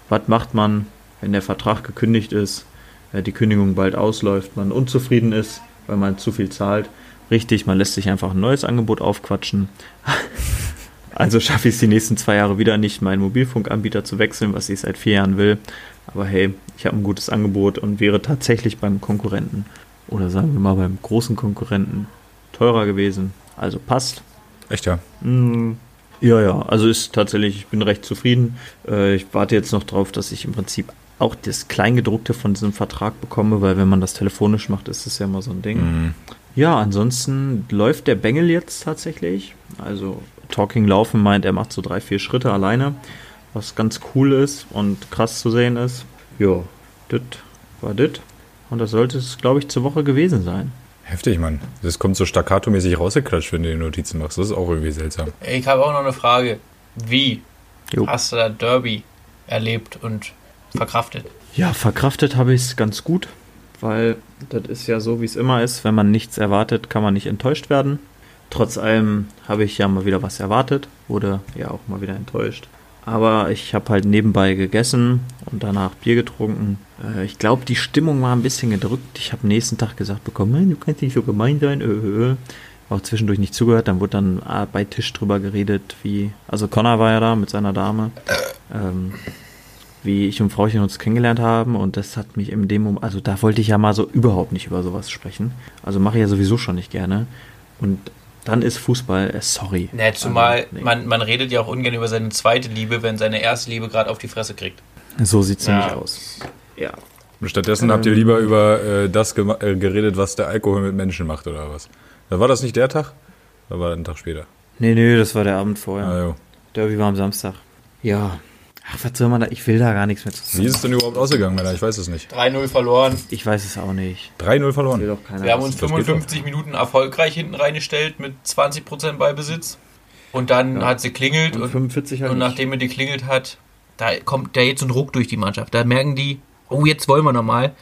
was macht man, wenn der Vertrag gekündigt ist, äh, die Kündigung bald ausläuft, man unzufrieden ist, weil man zu viel zahlt. Richtig, man lässt sich einfach ein neues Angebot aufquatschen. Also schaffe ich es die nächsten zwei Jahre wieder nicht, meinen Mobilfunkanbieter zu wechseln, was ich seit vier Jahren will. Aber hey, ich habe ein gutes Angebot und wäre tatsächlich beim Konkurrenten oder sagen wir mal beim großen Konkurrenten teurer gewesen. Also passt. Echt ja. Mm, Ja, ja, also ist tatsächlich, ich bin recht zufrieden. Äh, ich warte jetzt noch drauf, dass ich im Prinzip auch das Kleingedruckte von diesem Vertrag bekomme, weil wenn man das telefonisch macht, ist das ja immer so ein Ding. Mhm. Ja, ansonsten läuft der Bengel jetzt tatsächlich. Also Talking Laufen meint, er macht so drei, vier Schritte alleine, was ganz cool ist und krass zu sehen ist. Ja, das war das. Und das sollte es, glaube ich, zur Woche gewesen sein. Heftig, Mann. Das kommt so staccato-mäßig rausgeklatscht, wenn du die Notizen machst. Das ist auch irgendwie seltsam. Ich habe auch noch eine Frage. Wie Jo. hast du da Derby erlebt und verkraftet? Ja, verkraftet habe ich es ganz gut, weil das ist ja so, wie es immer ist. Wenn man nichts erwartet, kann man nicht enttäuscht werden. Trotz allem habe ich ja mal wieder was erwartet, wurde ja auch mal wieder enttäuscht. Aber ich habe halt nebenbei gegessen und danach Bier getrunken. Äh, ich glaube, die Stimmung war ein bisschen gedrückt. Ich habe nächsten Tag gesagt bekommen, "Nein, du kannst nicht so gemein sein. Äh, äh, äh." Auch zwischendurch nicht zugehört. Dann wurde dann äh, bei Tisch drüber geredet, wie. Also Connor war ja da mit seiner Dame. Ähm, wie ich und Frauchen uns kennengelernt haben und das hat mich in dem Moment, also da wollte ich ja mal so überhaupt nicht über sowas sprechen. Also mache ich ja sowieso schon nicht gerne. Und dann ist Fußball, äh, sorry. Ne, zumal Also, nee. man, man redet ja auch ungern über seine zweite Liebe, wenn seine erste Liebe gerade auf die Fresse kriegt. So sieht's Ja. nämlich aus. Ja. Und stattdessen habt ihr lieber über äh, das gema- äh, geredet, was der Alkohol mit Menschen macht, oder was? Da war das nicht der Tag? Da war ein Tag später. Nee, nee, das war der Abend vorher. Ah, jo. Derby war am Samstag. Ja. Ach, was soll man da? Ich will da gar nichts mehr zu Wie sagen. ist es denn überhaupt ausgegangen, Männer? Ich weiß es nicht. 3-0 verloren. Ich weiß es auch nicht. 3-0 Will verloren. doch keiner Wir haben wissen. uns das geht 55 Minuten erfolgreich hinten reingestellt mit 20% Ballbesitz. Und dann Ja. hat sie klingelt Und und, 45 halt und nachdem er die klingelt hat, da kommt da jetzt ein Druck durch die Mannschaft. Da merken die, oh, jetzt wollen wir nochmal.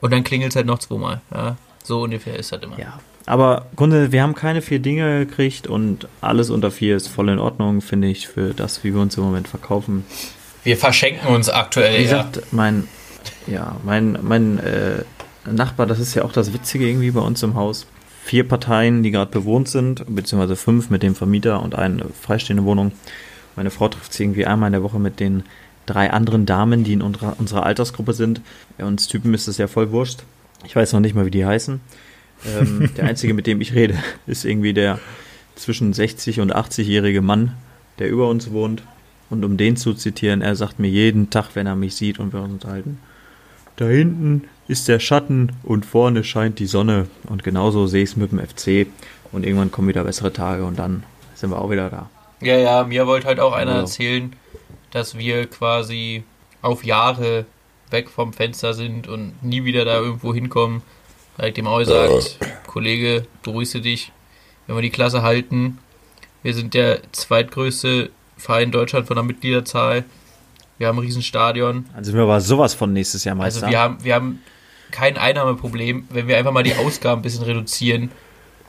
Und dann klingelt es halt noch zweimal. Ja, so ungefähr ist das immer. Ja, aber Grunde, wir haben keine vier Dinge gekriegt und alles unter vier ist voll in Ordnung, finde ich, für das, wie wir uns im Moment verkaufen. Wir verschenken uns aktuell. Wie ja. gesagt, mein, ja, mein, mein äh, Nachbar, das ist ja auch das Witzige irgendwie bei uns im Haus. Vier Parteien, die gerade bewohnt sind, beziehungsweise fünf mit dem Vermieter und eine freistehende Wohnung. Meine Frau trifft sich irgendwie einmal in der Woche mit den drei anderen Damen, die in unserer, unserer Altersgruppe sind. Ja, uns Typen ist es ja voll wurscht. Ich weiß noch nicht mal, wie die heißen. Ähm, der einzige, mit dem ich rede, ist irgendwie der zwischen 60 und 80-jährige Mann, der über uns wohnt. Und um den zu zitieren, er sagt mir jeden Tag, wenn er mich sieht und wir uns unterhalten, da hinten ist der Schatten und vorne scheint die Sonne. Und genauso sehe ich es mit dem FC. Und irgendwann kommen wieder bessere Tage und dann sind wir auch wieder da. Ja, ja, mir wollte halt auch einer Also. erzählen, dass wir quasi auf Jahre weg vom Fenster sind und nie wieder da irgendwo hinkommen. Weil ich dem auch gesagt, Kollege, beruhigst du dich, wenn wir die Klasse halten. Wir sind der zweitgrößte Verein Deutschland von der Mitgliederzahl. Wir haben ein Riesenstadion. Also sind wir aber sowas von nächstes Jahr Meister. Also wir haben, wir haben kein Einnahmeproblem. Wenn wir einfach mal die Ausgaben ein bisschen reduzieren,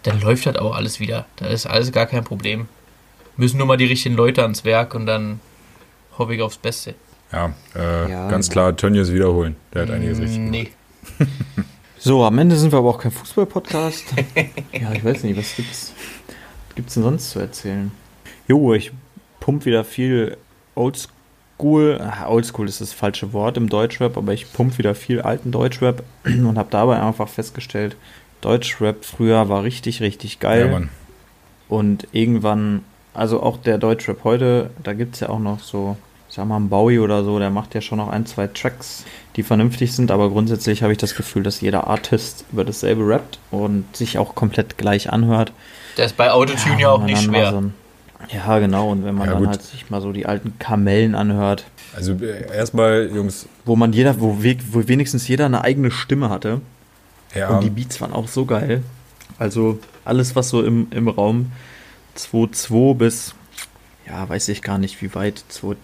dann läuft das auch alles wieder. Da ist alles gar kein Problem. Müssen nur mal die richtigen Leute ans Werk und dann hoffe ich aufs Beste. Ja, äh, Ja, ganz klar, Tönnies wiederholen. Der hat einiges richtig gemacht. Nee. So, am Ende sind wir aber auch kein Fußball-Podcast. ja, ich weiß nicht, was gibt's, was gibt's denn sonst zu erzählen? Jo, ich pump wieder viel Oldschool. Ah, Oldschool ist das falsche Wort im Deutschrap, aber ich pump wieder viel alten Deutschrap und habe dabei einfach festgestellt, Deutschrap früher war richtig, richtig geil. Ja, Mann. Und irgendwann, also auch der Deutschrap heute, da gibt es ja auch noch so, ich sag mal, ein Bowie oder so, der macht ja schon noch ein, zwei Tracks, die vernünftig sind, aber grundsätzlich habe ich das Gefühl, dass jeder Artist über dasselbe rappt und sich auch komplett gleich anhört. Das ist bei Autotune ja, wenn auch nicht schwer. So ein, ja, genau, und wenn man Ja, dann gut. halt sich mal so die alten Kamellen anhört, Also äh, erstmal, Jungs, wo man jeder, wo, we- wo wenigstens jeder eine eigene Stimme hatte. ja, Und die Beats waren auch so geil. Also alles, was so im, im Raum 2.2 bis, ja, weiß ich gar nicht, wie weit, 2,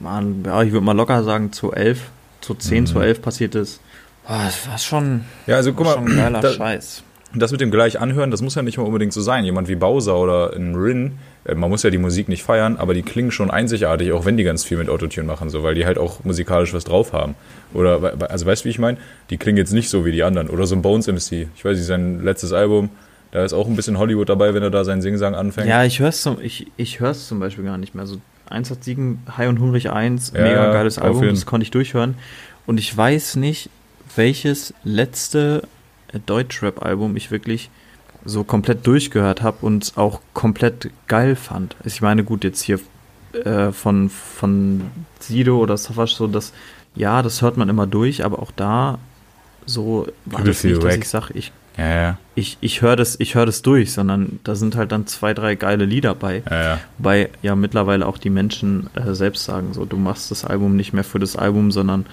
man, ja, ich würde mal locker sagen, 2.11, 2.10, Mhm. 2.11 passiert ist. Boah, das war schon, ja, also guck war mal, schon ein geiler da, Scheiß. das mit dem gleich anhören, das muss ja nicht mal unbedingt so sein. Jemand wie Bowser oder ein Rin, äh, man muss ja die Musik nicht feiern, aber die klingen schon einzigartig, auch wenn die ganz viel mit Autotune machen, so, weil die halt auch musikalisch was drauf haben. Oder, also weißt du, wie ich meine? Die klingen jetzt nicht so wie die anderen. Oder so ein Bones MC. Ich weiß nicht, sein letztes Album, da ist auch ein bisschen Hollywood dabei, wenn er da seinen Singsang anfängt. Ja, ich höre es zum, ich, ich hör's zum Beispiel gar nicht mehr. So 187, High und Hungrig 1, Ja, mega geiles Album, jeden. das konnte ich durchhören. Und ich weiß nicht, welches letzte Deutschrap-Album ich wirklich so komplett durchgehört habe und auch komplett geil fand. Ich meine, gut, jetzt hier äh, von, von Sido oder Savage, so das, ja, das hört man immer durch, aber auch da so war das nicht, dass ich sage, ich, ja, ja. ich, ich höre das, ich höre das durch, sondern da sind halt dann zwei, drei geile Lieder bei. ja, ja. Wobei ja mittlerweile auch die Menschen äh, selbst sagen, so du machst das Album nicht mehr für das Album, sondern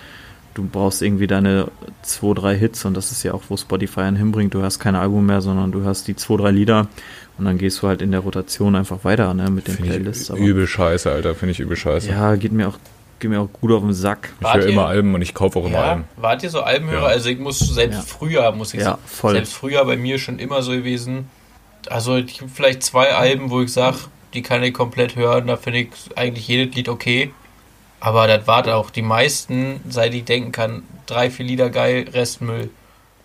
du brauchst irgendwie deine zwei, drei Hits und das ist ja auch, wo Spotify einen hinbringt. Du hörst kein Album mehr, sondern du hörst die zwei, drei Lieder und dann gehst du halt in der Rotation einfach weiter ne, mit den Playlists. übel scheiße, Alter. Finde ich übel scheiße. ja, geht mir auch geht mir auch gut auf den Sack. ich Wart höre ihr- immer Alben und ich kaufe auch immer Ja, Alben. wart ihr so Albenhörer? Ja. Also ich muss selbst Ja. früher, muss ich Ja, sagen, voll. selbst früher bei mir schon immer so gewesen. Also ich habe vielleicht zwei Alben, wo ich sage, die kann ich komplett hören, da finde ich eigentlich jedes Lied okay. Aber das war auch die meisten, seit ich denken kann, drei, vier Lieder geil, Rest Müll.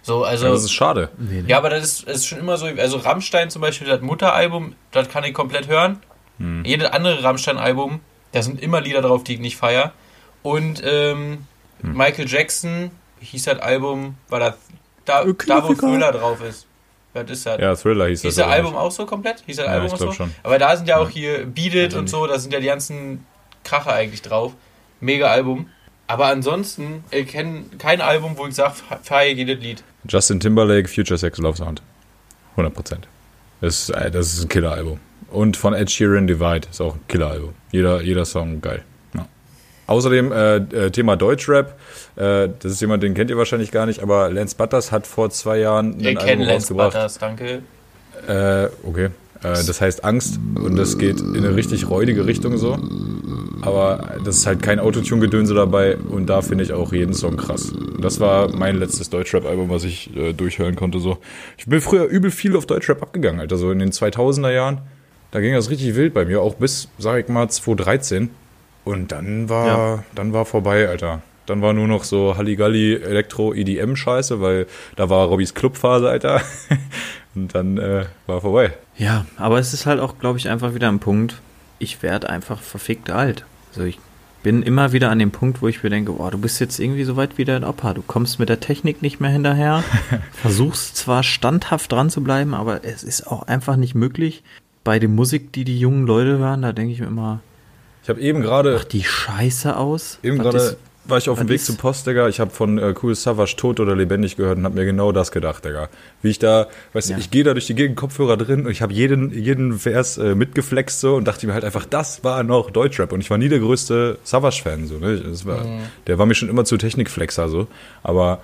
So, also. Ja, das ist schade. Nee, nee. Ja, aber das ist, ist schon immer so. Also Rammstein zum Beispiel, das Mutteralbum, das kann ich komplett hören. Hm. Jedes andere Rammstein-Album, da sind immer Lieder drauf, die ich nicht feier. Und ähm, Hm. Michael Jackson, hieß das Album, war das da, Äh, da wo. Thriller drauf ist. Was ist das? Ja, Thriller hieß Hieß das. das aber Album nicht. auch so komplett? Hieß das Ja, Album ich auch so? schon. Aber da sind ja auch Ja. hier Beat It und so, da sind ja die ganzen Kracher eigentlich drauf. Mega Album. Aber ansonsten, ich kenne kein Album, wo ich sage, feiere jedes Lied. Justin Timberlake, Future Sex Love Sound. 100 Prozent. Das, ist- äh, das ist ein Killer-Album. Und von Ed Sheeran Divide ist auch ein Killer-Album. Jeder, jeder Song geil. Ja. Außerdem äh, äh, Thema Deutschrap. Äh, das ist jemand, den kennt ihr wahrscheinlich gar nicht, aber Lance Butters hat vor zwei Jahren ein Wir Album kennen Lance. Butters, danke. Äh, okay. Äh, das heißt Angst und das geht in eine richtig räudige Richtung so. Aber das ist halt kein Autotune-Gedönse dabei und da finde ich auch jeden Song krass. Und das war mein letztes Deutschrap-Album, was ich äh, durchhören konnte. So. Ich bin früher übel viel auf Deutschrap abgegangen, Alter. So in den 2000er Jahren, da ging das richtig wild bei mir, auch bis, sag ich mal, 2013. Und dann war, Ja. dann war vorbei, Alter. Dann war nur noch so Halligalli Elektro EDM Scheiße, weil da war Robbys Clubphase, Alter. Und dann äh, war vorbei. Ja, aber es ist halt auch, glaube ich, einfach wieder ein Punkt. Ich werde einfach verfickt alt. Also ich bin immer wieder an dem Punkt, wo ich mir denke, boah, du bist jetzt irgendwie so weit wie dein Opa. Du kommst mit der Technik nicht mehr hinterher. Versuchst zwar standhaft dran zu bleiben, aber es ist auch einfach nicht möglich. Bei der Musik, die die jungen Leute hören, da denke ich mir immer, Ich habe eben gerade ach, die Scheiße aus. Eben gerade war ich auf dem Weg ist- zum Post, Digga. Ich habe von äh, Cool Savage tot oder lebendig gehört und habe mir genau das gedacht, Digga. Wie ich da, weißt Ja. du, ich gehe da durch die Gegend, Kopfhörer drin und ich habe jeden, jeden Vers äh, mitgeflext so und dachte mir halt einfach, das war noch Deutschrap. Und ich war nie der größte Savage-Fan, so, ne? Das war, Der war mir schon immer zu Technikflexer, so. Aber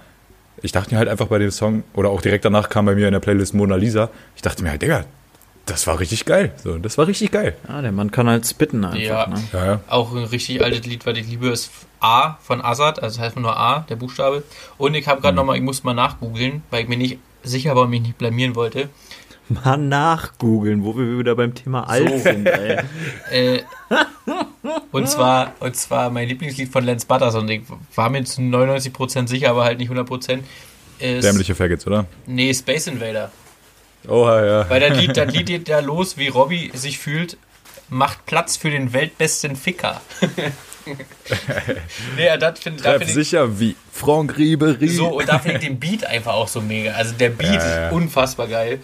ich dachte mir halt einfach bei dem Song, oder auch direkt danach kam bei mir in der Playlist Mona Lisa, ich dachte mir halt, Digga, das war richtig geil. So, das war richtig geil. Ja, der Mann kann halt spitten einfach. Ja. Ne? Ja, ja. Auch ein richtig altes Lied, was ich liebe, ist A von Azad, also heißt nur A, der Buchstabe. Und ich habe gerade Mhm. nochmal, ich muss mal nachgoogeln, weil ich mir nicht sicher war und mich nicht blamieren wollte. Mal nachgoogeln, wo wir wieder beim Thema alt So. sind, ey. Äh, und zwar, und zwar mein Lieblingslied von Lance Butters und ich war mir zu 99% sicher, aber halt nicht 100%. Ist, Dämliche Faggots, oder? Nee, Space Invader. Oha, ja. Weil das Lied, das Lied geht ja los, wie Robbie sich fühlt, macht Platz für den weltbesten Ficker. nee, das finde da Treff find ich sicher wie Franck Ribery. so, und da finde ich den Beat einfach auch so mega. Also der Beat Ja, ja. ist unfassbar geil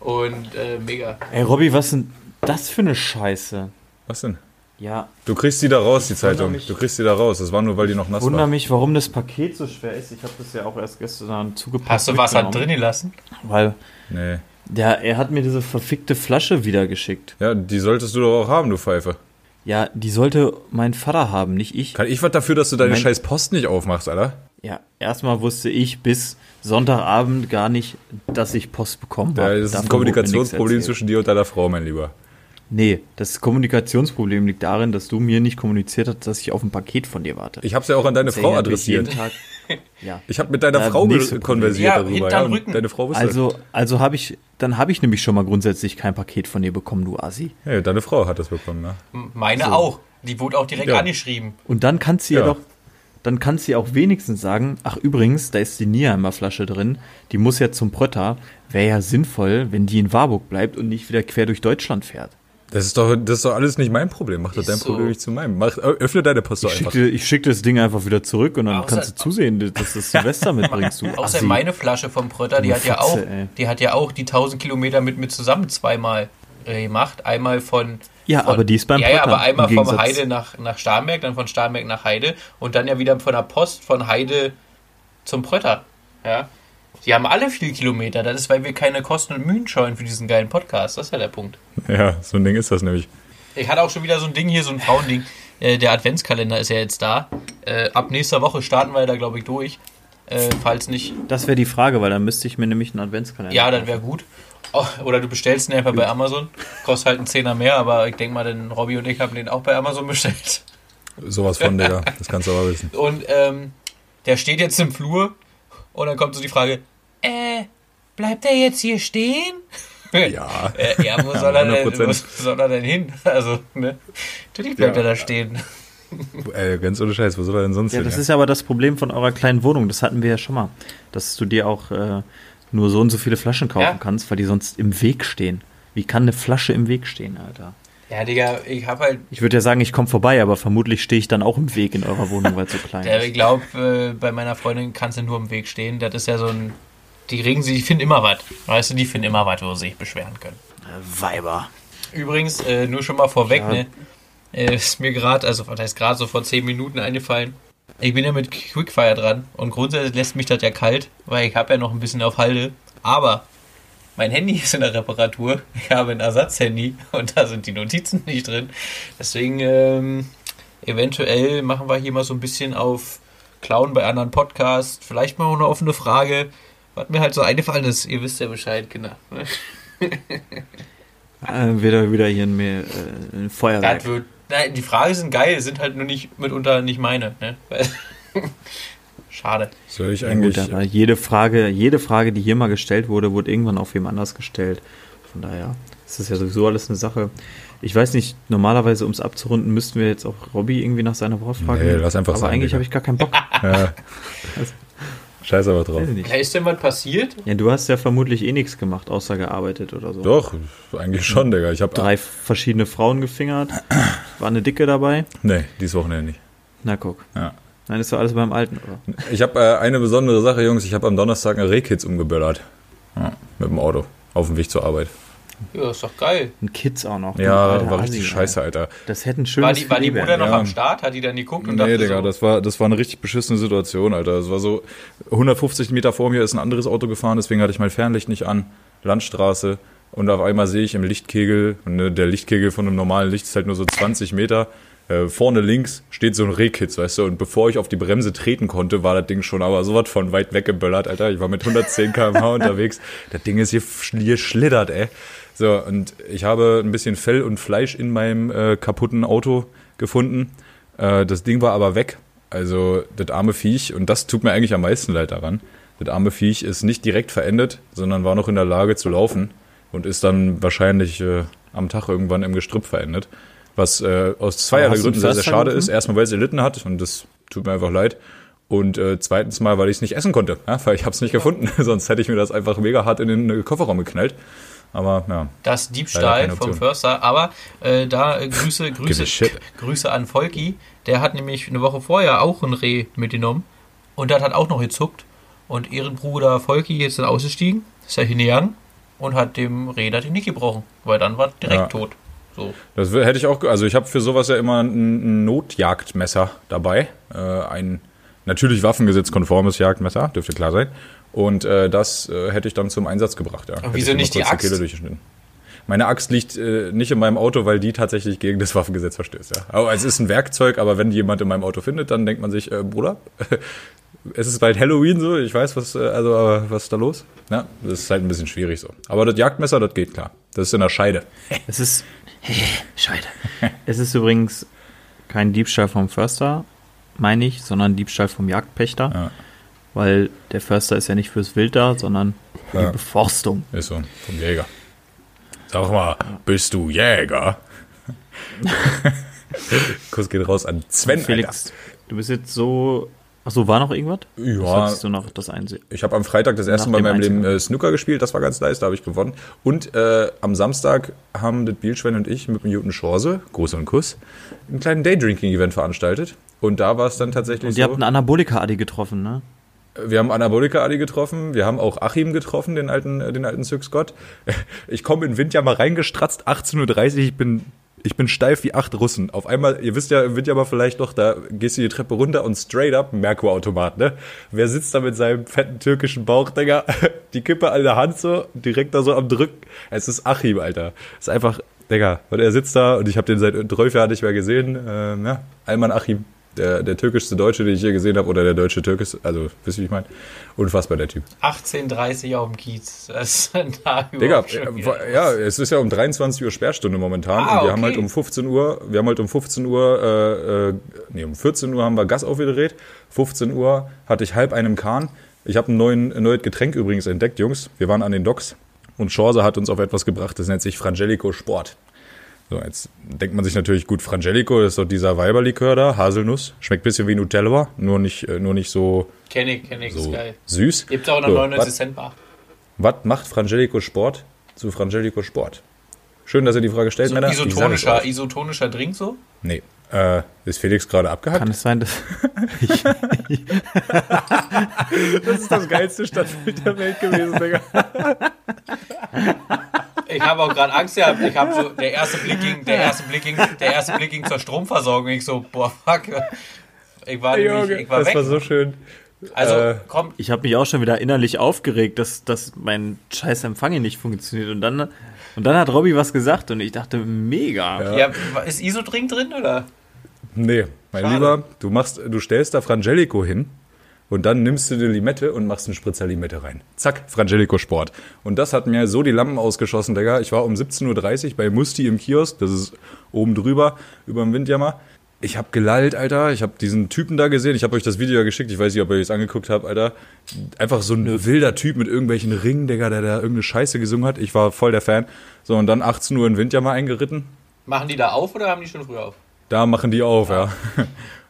und äh, mega. Ey, Robby, was denn das für eine Scheiße? Was denn? Ja, Du kriegst die da raus, die wundere Zeitung. mich- Du kriegst die da raus. Das war nur, weil die noch nass wundere war. mich, warum das Paket so schwer ist. Ich habe das ja auch erst gestern zugepackt. Hast du Wasser drin gelassen? Weil Nee. Der, er hat mir diese verfickte Flasche wieder geschickt. Ja, die solltest du doch auch haben, du Pfeife. Ja, die sollte mein Vater haben, nicht ich. Kann ich was dafür, dass du deine Mein- scheiß Post nicht aufmachst, Alter? Ja, erstmal wusste ich bis Sonntagabend gar nicht, dass ich Post bekommen Ja, habe. das ist ein Kommunikationsproblem zwischen dir und deiner Frau, mein Lieber. Nee, das Kommunikationsproblem liegt darin, dass du mir nicht kommuniziert hast, dass ich auf ein Paket von dir warte. Ich hab's ja auch an deine Das Frau adressiert. Ja. Ich habe mit deiner Ja, Frau konversiert Ja, darüber. Rücken. Deine Frau wusste. Also, also habe ich, dann habe ich nämlich schon mal grundsätzlich kein Paket von dir bekommen, du Assi. Ja, deine Frau hat das bekommen, ne? Meine auch. Die wurde auch direkt Ja. angeschrieben. Und dann kannst du ja. Ja. doch, dann kannst du ja auch wenigstens sagen, ach übrigens, da ist die Nierheimer Flasche drin, die muss ja zum Prötter. Wäre ja sinnvoll, wenn die in Warburg bleibt und nicht wieder quer durch Deutschland fährt. Das ist doch, das ist doch alles nicht mein Problem. Mach doch dein so. Problem nicht zu meinem. Mach, öffne deine Post Ich einfach. schicke ich schick das Ding einfach wieder zurück und dann Außer- kannst du zusehen, dass du das Silvester mitbringst, du Außer Assi. meine Flasche vom Prötter, die hat ja Fotze, auch, ey. die hat ja auch die 1000 Kilometer mit mir zusammen zweimal äh, gemacht. Einmal von Ja, von, aber die ist beim Ja, ja, Prötter, aber einmal vom Gegensatz- Heide nach, nach Starnberg, dann von Starnberg nach Heide und dann ja wieder von der Post von Heide zum Prötter. Ja. Die haben alle viel Kilometer. Das ist, weil wir keine Kosten und Mühen scheuen für diesen geilen Podcast. Das ist ja der Punkt. Ja, so ein Ding ist das nämlich. Ich hatte auch schon wieder so ein Ding hier, so ein Frauending. Äh, der Adventskalender ist ja jetzt da. Äh, ab nächster Woche starten wir da, glaube ich, durch. Äh, falls nicht, Das wäre die Frage, weil dann müsste ich mir nämlich einen Adventskalender. ja, dann wäre gut. Oh, oder du bestellst ihn einfach bei Amazon. Kostet halt einen Zehner mehr, aber ich denke mal, den Robby und ich haben den auch bei Amazon bestellt. Sowas von, Digga. Das kannst du aber wissen. Und ähm, der steht jetzt im Flur und dann kommt so die Frage, äh, bleibt er jetzt hier stehen? Ja. Äh, ja, wo soll, er denn, 100%. wo soll er denn hin? Also, ne? Natürlich bleibt Ja. er da stehen. Ey, ganz ohne Scheiß, wo soll er denn sonst Ja, hin? das ist ja aber das Problem von eurer kleinen Wohnung. Das hatten wir ja schon mal. Dass du dir auch äh, nur so und so viele Flaschen kaufen Ja. kannst, weil die sonst im Weg stehen. Wie kann eine Flasche im Weg stehen, Alter? Ja, Digga, ich hab halt Ich würde ja sagen, ich komme vorbei, aber vermutlich stehe ich dann auch im Weg in eurer Wohnung, weil es so klein Ja, ist. ich glaube, äh, bei meiner Freundin kannst du nur im Weg stehen. Das ist ja so ein. Die regen sich, die finden immer was. Weißt du, die finden immer was, wo sie sich beschweren können. Weiber. Übrigens, äh, nur schon mal vorweg, Ja. ne? Äh, ist mir gerade, also was heißt gerade so vor 10 Minuten eingefallen. Ich bin ja mit Quickfire dran und grundsätzlich lässt mich das ja kalt, weil ich habe ja noch ein bisschen auf Halde. Aber mein Handy ist in der Reparatur. Ich habe ein Ersatzhandy und da sind die Notizen nicht drin. Deswegen, ähm, eventuell machen wir hier mal so ein bisschen auf Klauen bei anderen Podcasts. Vielleicht mal eine offene Frage, was mir halt so eingefallen ist. Ihr wisst ja Bescheid? Äh, wieder, wieder hier ein, äh, ein Feuerwerk. Wird, nein, die Fragen sind geil, sind halt nur nicht mitunter nicht meine. Ne? Schade. Soll ich Ja, eigentlich. gut, aber jede Frage, jede Frage, die hier mal gestellt wurde, wurde irgendwann auf wem anders gestellt. Von daher ist das ja sowieso alles eine Sache. Ich weiß nicht, normalerweise, um es abzurunden, müssten wir jetzt auch Robby irgendwie nach seiner Woche fragen. Nee, lass einfach Aber sein, eigentlich Digga. habe ich gar keinen Bock. Ja. Scheiß aber drauf. Ja, ist denn was passiert? Ja, du hast ja vermutlich eh nichts gemacht, außer gearbeitet oder so. Doch, eigentlich schon, Digga. Ich habe Drei verschiedene Frauen gefingert. War eine Dicke dabei. Nee, dieses Wochenende nicht. Na guck. Ja. Dann ist doch alles beim Alten, oder? Ich habe äh, eine besondere Sache, Jungs. Ich habe am Donnerstag eine Rehkitz umgeböllert. Ja, mit dem Auto. Auf dem Weg zur Arbeit. Ja, ist doch geil. Und Kids auch noch. Ja, alter war richtig Assi, scheiße, Alter. Das hätten schönes War die, war die Mutter noch Ja. am Start? Hat die dann geguckt und Nee, dachte Digga, so, das war, das war eine richtig beschissene Situation, Alter. Es war so, 150 Meter vor mir ist ein anderes Auto gefahren, deswegen hatte ich mein Fernlicht nicht an. Landstraße. Und auf einmal sehe ich im Lichtkegel, und ne, der Lichtkegel von einem normalen Licht ist halt nur so 20 Meter. Äh, vorne links steht so ein Rehkitz, weißt du, und bevor ich auf die Bremse treten konnte, war das Ding schon aber sowas von weit weggeböllert, Alter. Ich war mit 110 km/h unterwegs. Das Ding ist hier, hier schlittert, ey. So, und ich habe ein bisschen Fell und Fleisch in meinem äh, kaputten Auto gefunden. Äh, das Ding war aber weg. Also, das arme Viech, und das tut mir eigentlich am meisten leid daran. Das arme Viech ist nicht direkt verendet, sondern war noch in der Lage zu laufen und ist dann wahrscheinlich äh, am Tag irgendwann im Gestrüpp verendet. Was äh, aus zweierlei Gründen sehr, sehr schade ist. Erstmal, weil es erlitten hat und das tut mir einfach leid. Und äh, zweitens mal, weil ich es nicht essen konnte, ja, weil ich habe es nicht gefunden. Sonst hätte ich mir das einfach mega hart in den äh, Kofferraum geknallt. Aber ja, das Diebstahl vom. Förster. Aber äh, da äh, Grüße, Grüße. Grüße an Volki. Der hat nämlich eine Woche vorher auch ein Reh mitgenommen. Und das hat auch noch gezuckt. Und ihren Bruder Volki ist dann ausgestiegen, ist ja hingegangen und hat dem Reh das nicht gebrochen. Weil dann war direkt Ja. tot. So. Das hätte ich auch, also ich habe für sowas ja immer ein, Notjagdmesser dabei. Äh, ein natürlich waffengesetzkonformes Jagdmesser, dürfte klar sein. Und äh, das äh, hätte ich dann zum Einsatz gebracht, ja. Hätte wieso nicht die Axt? Kehle durchgeschnitten. Meine Axt liegt äh, nicht in meinem Auto, weil die tatsächlich gegen das Waffengesetz verstößt. Ja. Aber es ist ein Werkzeug, aber wenn die jemand in meinem Auto findet, dann denkt man sich, äh, Bruder, es ist bald Halloween so, ich weiß, was, äh, also, aber was ist da los? Ja, das ist halt ein bisschen schwierig so. Aber das Jagdmesser, das geht klar. Das ist in der Scheide. Es ist. Scheide. es ist übrigens kein Diebstahl vom Förster, meine ich, sondern Diebstahl vom Jagdpächter. Ja. Weil der Förster ist ja nicht fürs Wild da, sondern für Ja. die Beforstung. Ist so, vom Jäger. Sag mal, bist du Jäger? Kuss geht raus an Sven. Felix, du bist jetzt so. Achso, war noch irgendwas? Ja. Das du noch das Einsehen. Ich habe am Freitag das erste Nach Mal in meinem Leben äh, Snooker gespielt, das war ganz nice, da habe ich gewonnen. Und äh, am Samstag haben das Bielschwein und ich mit dem Newton Schorse, Gruß und Kuss, einen kleinen Daydrinking-Event veranstaltet. Und da war es dann tatsächlich Und ihr so. habt einen Anabolika-Adi getroffen, ne? Wir haben Anabolika Adi getroffen, wir haben auch Achim getroffen, den alten, äh, den alten Zyxgott. Ich komme in Windjammer reingestratzt, 18.30 Uhr, ich bin, ich bin steif wie acht Russen. Auf einmal, ihr wisst ja, im Windjammer vielleicht noch, da gehst du die Treppe runter und straight up, Merkur-Automat, ne? Wer sitzt da mit seinem fetten türkischen Bauch, Digga? Die Kippe an der Hand so, direkt da so am Drücken. Es ist Achim, Alter. Es ist einfach, Digga, und er sitzt da und ich habe den seit 12 Jahren nicht mehr gesehen. Ähm, ja, Alman Achim. Der, der türkischste Deutsche, den ich je gesehen habe, oder der deutsche Türkis, also wisst ihr, wie ich meine? Unfassbar, der Typ. 18.30 auf dem Kiez. Das ist da Digga, äh, ja, es ist ja um 23 Uhr Sperrstunde momentan Ah, und wir haben okay. halt um 15 Uhr, wir haben halt um 15 Uhr, äh, äh, nee, um 14 Uhr haben wir Gas aufgedreht. 15 Uhr hatte ich halb einen Kahn. Ich habe ein, neuen, ein neues Getränk übrigens entdeckt, Jungs. Wir waren an den Docks und Chance hat uns auf etwas gebracht, das nennt sich Frangelico Sport. So, jetzt denkt man sich natürlich gut, Frangelico, das ist doch dieser Weiberlikör da, Haselnuss. Schmeckt ein bisschen wie Nutella, nur nicht, äh, nur nicht so, Kenn ich, kenn ich, ist so geil. süß. Gibt's auch in der So, 99 Cent Bar. was macht Frangelico Sport zu Frangelico Sport? Schön, dass ihr die Frage stellt, So Männer. Isotonischer, isotonischer Drink so? Nee. Äh, ist Felix gerade abgehackt? Kann es sein, dass. Das ist das geilste Stadtbild der Welt gewesen, Digga. Ich habe auch gerade Angst gehabt. Ich habe so, der erste Blick ging, der erste Blick ging, der erste Blick ging zur Stromversorgung. Ich so, boah, fuck. Ich war, nämlich, ich war das weg. war so schön. also, äh, komm, ich habe mich auch schon wieder innerlich aufgeregt, dass, dass mein scheiß Empfang hier nicht funktioniert. Und dann, und dann hat Robby was gesagt und ich dachte, mega. ja, ist Isodrink drin oder? Nee, mein Schade. Lieber, du machst, du stellst da Frangelico hin und dann nimmst du die Limette und machst einen Spritzer Limette rein. Zack, Frangelico Sport. Und das hat mir so die Lampen ausgeschossen, Digga. Ich war um 17.30 Uhr bei Musti im Kiosk, das ist oben drüber, über dem Windjammer. ich habe gelallt, Alter. Ich habe diesen Typen da gesehen. Ich habe euch das Video ja geschickt. Ich weiß nicht, ob ihr es angeguckt habt, Alter. Einfach so ein wilder Typ mit irgendwelchen Ringen, Digga, der da irgendeine Scheiße gesungen hat. Ich war voll der Fan. So, und dann 18 Uhr in Wind ja mal eingeritten. Machen die da auf oder haben die schon früher auf? Da machen die auf, ja.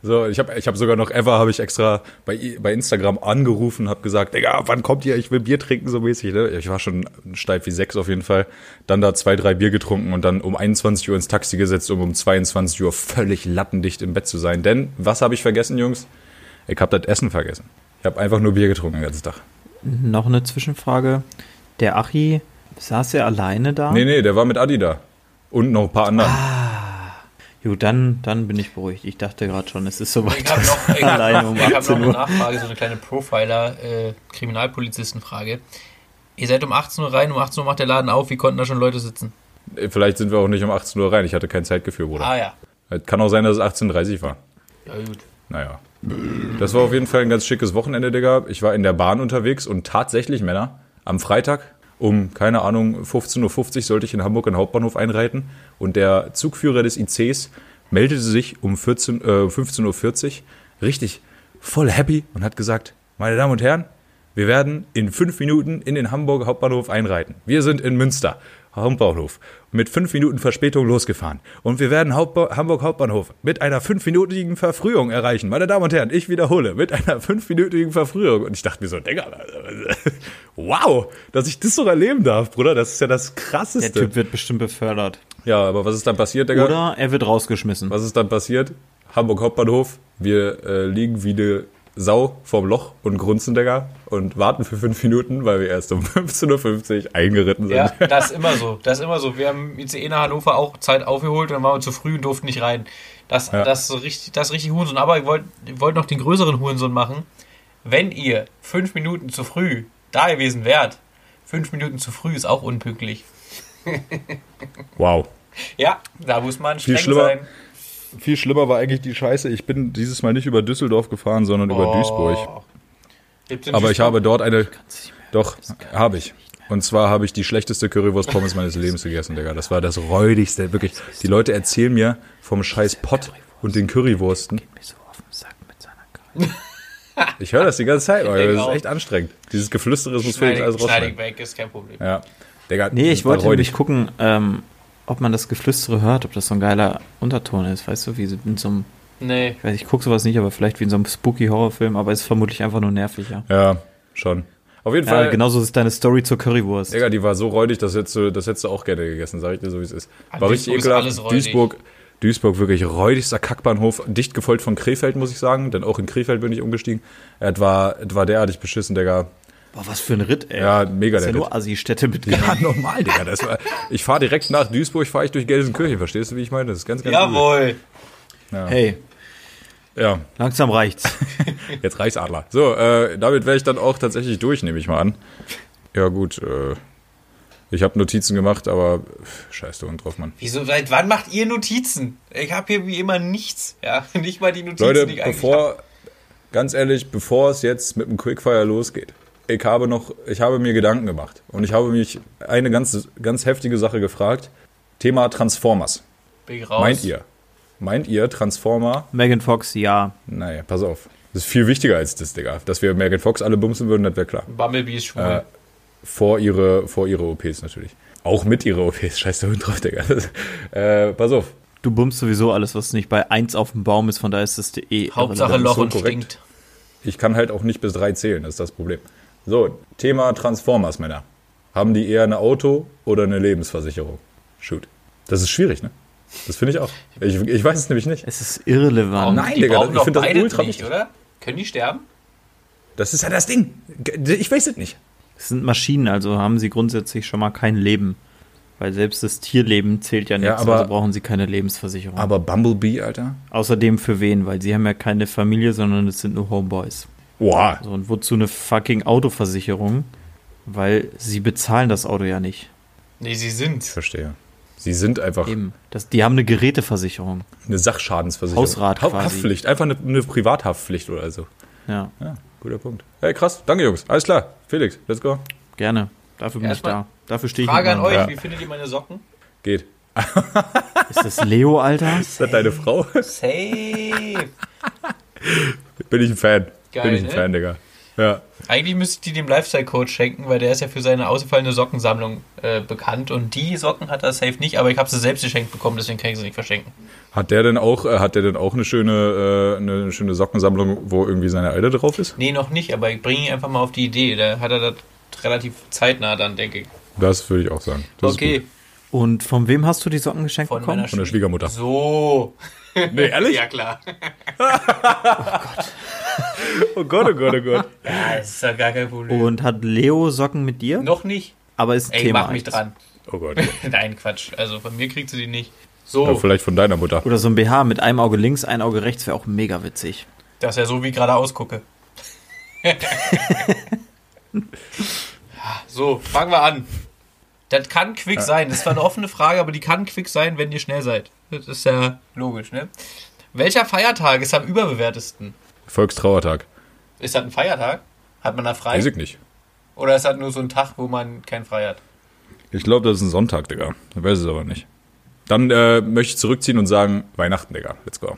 So, ich habe ich hab sogar noch ever habe ich extra bei, bei Instagram angerufen, habe gesagt, Digga, wann kommt ihr? Ich will Bier trinken so mäßig. Ne? Ich war schon steif wie sechs auf jeden Fall. Dann da zwei, drei Bier getrunken und dann um 21 Uhr ins Taxi gesetzt, um um 22 Uhr völlig lattendicht im Bett zu sein. Denn was habe ich vergessen, Jungs? Ich habe das Essen vergessen. Ich habe einfach nur Bier getrunken den ganzen Tag. Noch eine Zwischenfrage. Der Achi, saß er alleine da? Nee, nee, der war mit Adi da. Und noch ein paar andere. Gut, dann, dann bin ich beruhigt. Ich dachte gerade schon, es ist soweit. Ich habe noch, ich hab, um ich hab noch 18 eine. Nachfrage, so eine kleine Profiler-Kriminalpolizistenfrage. Ihr seid um 18 Uhr rein, um 18 Uhr macht der Laden auf. Wie konnten da schon Leute sitzen? Vielleicht sind wir auch nicht um 18 Uhr rein. Ich hatte kein Zeitgefühl, Bruder. Ah ja. Kann auch sein, dass es 18.30 Uhr war. Ja, gut. Naja. Das war auf jeden Fall ein ganz schickes Wochenende, Digga. Ich war in der Bahn unterwegs und tatsächlich, Männer, am Freitag um, keine Ahnung, 15.50 Uhr sollte ich in Hamburg in den Hauptbahnhof einreiten und der Zugführer des ICs meldete sich um 14, äh, 15.40 Uhr richtig voll happy und hat gesagt, meine Damen und Herren, wir werden in fünf Minuten in den Hamburger Hauptbahnhof einreiten. Wir sind in Münster, Hauptbahnhof, mit fünf Minuten Verspätung losgefahren. Und wir werden Hauptba Hamburg Hauptbahnhof mit einer fünfminütigen Verfrühung erreichen. Meine Damen und Herren, ich wiederhole, mit einer fünfminütigen Verfrühung. Und ich dachte mir so, Digga, wow, dass ich das so erleben darf, Bruder, das ist ja das Der Krasseste. Typ wird bestimmt befördert. Ja, aber was ist dann passiert, Digga? Oder er wird rausgeschmissen. Was ist dann passiert? Hamburg Hauptbahnhof, wir äh, liegen wie eine Sau vorm Loch und grunzen, Digga, und warten für fünf Minuten, weil wir erst um 15.50 Uhr eingeritten sind. Ja, das ist immer so. Das ist immer so. Wir haben ICE nach Hannover auch Zeit aufgeholt und dann waren wir zu früh und durften nicht rein. Das, Ja. das, ist so richtig, das ist richtig Hurensohn. Aber ich wollte wollt noch den größeren Hurensohn machen. Wenn ihr fünf Minuten zu früh da gewesen wärt, fünf Minuten zu früh ist auch unpünktlich. Wow. Ja, da muss man Viel streng schlimmer. sein. Viel schlimmer war eigentlich die Scheiße. Ich bin dieses Mal nicht über Düsseldorf gefahren, sondern über Duisburg. Aber ich habe dort eine. Doch, habe ich. Und zwar habe ich die schlechteste Currywurst-Pommes meines Lebens gegessen, Digga. Das war das räudigste, wirklich. Die Leute erzählen mir vom scheiß Pott und den Currywursten. Mir so auf den Sack mit seiner Karte. Ich höre das die ganze Zeit, denke das ist echt anstrengend. Dieses Geflüstere, das muss Felix alles rausschneiden. weg, ist kein Problem. Ja. Digga, Nee, ich wollte nämlich gucken, ähm, ob man das Geflüstere hört, ob das so ein geiler Unterton ist. Weißt du, wie in so einem, Nee. ich weiß, ich gucke sowas nicht, aber vielleicht wie in so einem spooky Horrorfilm, aber ist vermutlich einfach nur nervig, ja. Ja, schon. Auf jeden Ja, Fall. genauso ist deine Story zur Currywurst. Digga, die war so räudig, das hättest du, das hättest du auch gerne gegessen, sag ich dir so, wie es ist. An War richtig Duisburg ekelhaft. Duisburg, Duisburg wirklich räudigster Kackbahnhof, dicht gefolgt von Krefeld, muss ich sagen, denn auch in Krefeld bin ich umgestiegen. Es war, es war derartig beschissen, Digga. Boah, was für ein Ritt, ey. Ja, mega das ist der ja nur Ritt. Assi-Städte mit Ja, normal, Digga. Das war, ich fahre direkt nach Duisburg, fahre ich durch Gelsenkirchen, verstehst du, wie ich meine? Das ist ganz, ganz Jawohl. Hey, übel. Ja, langsam reicht's. jetzt reicht's Adler. So, äh, damit wäre ich dann auch tatsächlich durch, nehme ich mal an. Ja, gut, äh, ich habe Notizen gemacht, aber pff, scheiß du drauf, Mann. Wieso, seit wann macht ihr Notizen? Ich habe hier wie immer nichts. Ja, nicht mal die Notizen, Leute, die ich eigentlich bevor, ganz ehrlich, bevor es jetzt mit dem Quickfire losgeht, ich habe noch, ich habe mir Gedanken gemacht und ich habe mich eine ganz, ganz heftige Sache gefragt. Thema Transformers. Bin ich raus. Meint ihr? Meint ihr Transformer? Megan Fox, ja. Naja, pass auf. Das ist viel wichtiger als das, Digga. Dass wir Megan Fox alle bumsen würden, das wäre klar. Bumblebee ist schwul. Äh, vor ihre, vor ihre OPs natürlich. Auch mit ihre OPs. Scheiß der Hund drauf, Digga. äh, pass auf. Du bummst sowieso alles, was nicht bei 1 auf dem Baum ist, von daher ist das eh Hauptsache. Loch so und korrekt. stinkt. Ich kann halt auch nicht bis drei zählen, das ist das Problem. So, Thema Transformers, Männer. Haben die eher eine Auto- oder eine Lebensversicherung? Shoot. Das ist schwierig, ne? Das finde ich auch. Ich, ich weiß es nämlich nicht. Es ist irrelevant. Nein, die Digga, brauchen ich doch find das beide ultra nicht, oder? Können die sterben? Das ist ja das Ding. Ich weiß es nicht. Es sind Maschinen, also haben sie grundsätzlich schon mal kein Leben. Weil selbst das Tierleben zählt ja nichts, aber- also brauchen sie keine Lebensversicherung. Aber Bumblebee, Alter? Außerdem für wen? Weil sie haben ja keine Familie, sondern es sind nur Homeboys. Wow. So, und wozu eine fucking Autoversicherung? Weil sie bezahlen das Auto ja nicht. Nee, sie sind. Ich verstehe. Sie sind einfach Eben. Das, die haben eine Geräteversicherung. eine Sachschadensversicherung. Hausrat Ha- quasi. Haftpflicht, einfach eine, eine Privathaftpflicht oder so. Ja, Ja, guter Punkt. Hey, krass. Danke, Jungs. Alles klar. Felix, let's go. gerne. Dafür bin Erstmal ich da. Dafür stehe ich Frage an euch, Ja. wie findet ihr meine Socken? Geht. Ist das Leo, Alter? Ist das deine Frau? Safe. Bin ich ein Fan. Geil, Bin ich ein ne? Fan, Digga. Ja. Eigentlich müsste ich die dem Lifestyle-Coach schenken, weil der ist ja für seine ausgefallene Sockensammlung äh, bekannt. Und die Socken hat er safe nicht, aber ich habe sie selbst geschenkt bekommen, deswegen kann ich sie nicht verschenken. Hat der denn auch, äh, hat der denn auch eine schöne, äh, eine schöne Sockensammlung, wo irgendwie seine Alte drauf ist? Nee, noch nicht, aber ich bringe ihn einfach mal auf die Idee. Da hat er das relativ zeitnah dann, denke ich. Das würde ich auch sagen. Das ist okay. Und von wem hast du die Socken geschenkt von bekommen? meiner Von der Schwiegermutter. So. Nee, ehrlich? Ja, klar. Oh Gott, oh Gott, oh Gott. Ja, das ist ja gar kein Problem. Und hat Leo Socken mit dir? noch nicht. Aber ist ein Ey, Thema. mach mich eins. dran. Oh Gott. Nein, Quatsch. Also von mir kriegt sie die nicht. Ja, So, vielleicht von deiner Mutter. Oder so ein BH mit einem Auge links, ein Auge rechts wäre auch mega witzig. das ist ja so, wie ich gerade ausgucke. so, fangen wir an. Das kann quick sein. Das war eine offene Frage, aber die kann quick sein, wenn ihr schnell seid. Das ist ja logisch, ne? Welcher Feiertag ist am überbewertesten? Volkstrauertag. Ist das ein Feiertag? Hat man da frei? Weiß ich nicht. Oder ist das nur so ein Tag, wo man keinen frei hat? Ich glaube, das ist ein Sonntag, Digga. Ich weiß es aber nicht. Dann äh, möchte ich zurückziehen und sagen, Weihnachten, Digga. Let's go.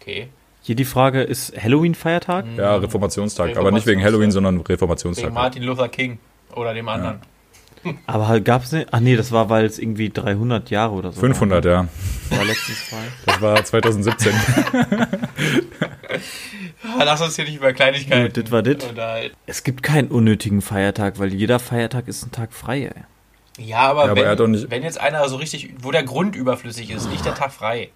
Okay. Hier die Frage, ist Halloween Feiertag? Ja, Reformationstag. Aber nicht wegen Reformationstag. Halloween, sondern Wegen Reformationstag. Martin Luther King oder dem anderen. Aber halt gab's nicht. Ach nee, das war, weil es irgendwie 300 Jahre oder so 500, ja. war. War letztens zwei. Das war 2017. Ah, Lass uns hier nicht über Kleinigkeiten Gut, das war das. unterhalten. Es gibt keinen unnötigen Feiertag, weil jeder Feiertag ist ein Tag frei, ey. Ja, aber, Ja, aber wenn, er nicht- wenn jetzt einer so richtig, wo der Grund überflüssig ist, nicht der Tag frei.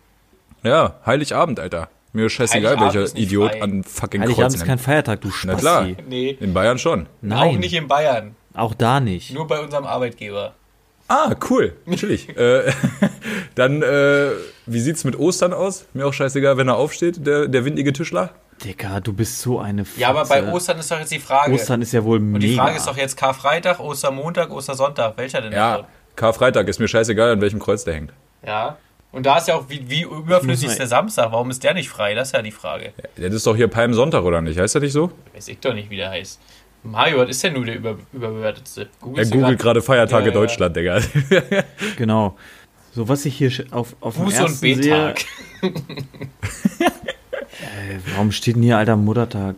ja, Heiligabend, Alter. Mir ist scheißegal, welcher Idiot frei. an fucking Heiligabend Kreuz ist kein. Feiertag, du Na klar. Spasti. Nee, In Bayern schon. Nein, auch nicht in Bayern. Auch da nicht. Nur bei unserem Arbeitgeber. Ah, cool. Chillig. äh, dann, äh, wie sieht's mit Ostern aus? Mir auch scheißegal, wenn er aufsteht, der, der windige Tischler. Digga, du bist so eine Fotze. Ja, aber bei Ostern ist doch jetzt die Frage. Ostern ist ja wohl Und mega. die Frage ist doch jetzt Karfreitag, Ostermontag, Ostersonntag. Welcher denn Ja, davon? Karfreitag ist mir scheißegal, an welchem Kreuz der hängt. Ja. Und da ist ja auch, wie, wie überflüssig ist der Samstag? Warum ist der nicht frei? Das ist ja die Frage. Das ist doch hier Palmsonntag, oder nicht? Heißt das nicht so? Weiß ich doch nicht, wie der heißt. Mario, was ist denn nur der über, überbewertetste? Er Googelst du googelt gerade Feiertage Ja, ja. Deutschland, Digga. Genau. So, was ich hier auf, auf dem Buß- ersten und B-Tag. sehe, äh, warum steht denn hier alter Muttertag?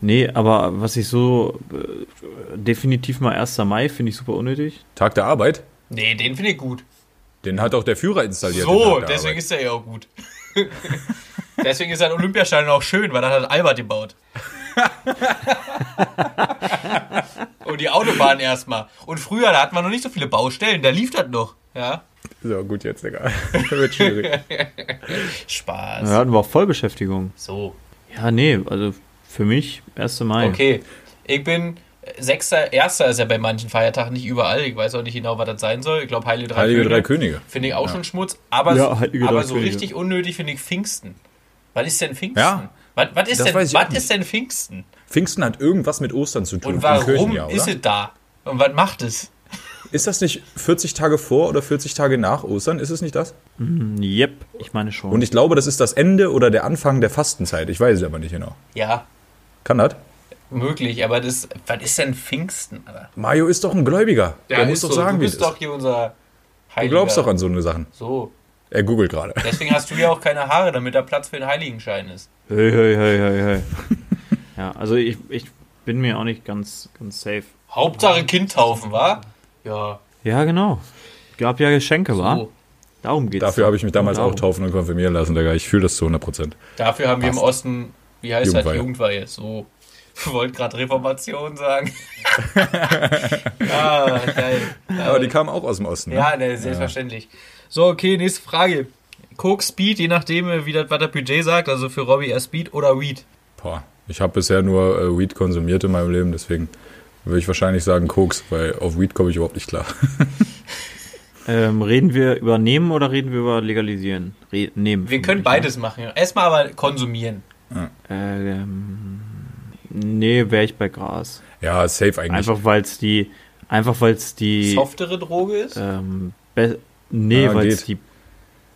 Nee, aber was ich so äh, definitiv mal 1. Mai finde ich super unnötig. Tag der Arbeit? Nee, den finde ich gut. Den hat auch der Führer installiert. So, der deswegen Arbeit. ist er ja auch gut. deswegen ist sein Olympiastadion auch schön, weil das hat Albert gebaut. Und die Autobahn erstmal. Und früher, da hatten wir noch nicht so viele Baustellen, da lief das noch. Ja, So, gut jetzt, Digga. Wird schwierig. Spaß. Da hatten wir auch Vollbeschäftigung. So, Ja, nee, also für mich 1. Mai. okay. Ich bin Sechster, Erster ist ja bei manchen Feiertagen nicht überall. Ich weiß auch nicht genau, was das sein soll. Ich glaube, Heilige Drei Heilige Könige. drei Könige. Finde ich auch schon Schmutz. Aber, Ja, aber so Könige. richtig unnötig finde ich Pfingsten. Was ist denn Pfingsten? Ja. Was, was, ist, denn, was ist denn Pfingsten? Pfingsten hat irgendwas mit Ostern zu tun. Und warum ist oder? es da? Und was macht es? Ist das nicht 40 Tage vor oder 40 Tage nach Ostern? Ist es nicht das? Yep, ich meine schon. Und ich glaube, das ist das Ende oder der Anfang der Fastenzeit. Ich weiß es aber nicht genau. Ja, Kann das? möglich, aber das, was ist denn Pfingsten? Alter? Mario ist doch ein Gläubiger. Ja, Der muss ist doch so. sagen, du wie bist ist. doch hier unser Du Heiliger. glaubst doch an so eine Sachen. So. Er googelt gerade. Deswegen hast du ja auch keine Haare, damit da Platz für den Heiligenschein ist. Hey, hey, hey, hey, hey. ja, also ich, ich bin mir auch nicht ganz, ganz safe. Hauptsache Kind taufen, wa? Ja. Ja, genau. Gab ja Geschenke, wa? So. Darum geht's. Dafür habe ich mich damals Darum. auch taufen und konfirmieren lassen, Digga. Ich fühle das zu 100 Prozent. Dafür haben wir im Passt. Osten, wie heißt das? Jugendweihe. Jugendweihe. So. Ich wollte gerade Reformation sagen. ah, geil. Aber die kamen auch aus dem Osten. Ne? Ja, ne, selbstverständlich. So, okay, nächste Frage. Coke, Speed, je nachdem, wie das, was das Budget sagt, also für Robbie eher Speed oder Weed. Boah, ich habe bisher nur äh, Weed konsumiert in meinem Leben, deswegen würde ich wahrscheinlich sagen Koks, weil auf Weed komme ich überhaupt nicht klar. Ähm, reden wir über nehmen oder reden wir über legalisieren? Re nehmen. Wir können vermutlich, beides machen. Erstmal aber konsumieren. Ne? Ähm, nee, wäre ich bei Gras. ja, safe eigentlich. Einfach weil es die, einfach weil es die, Softere Droge ist? ähm, nee, Ja, weil es die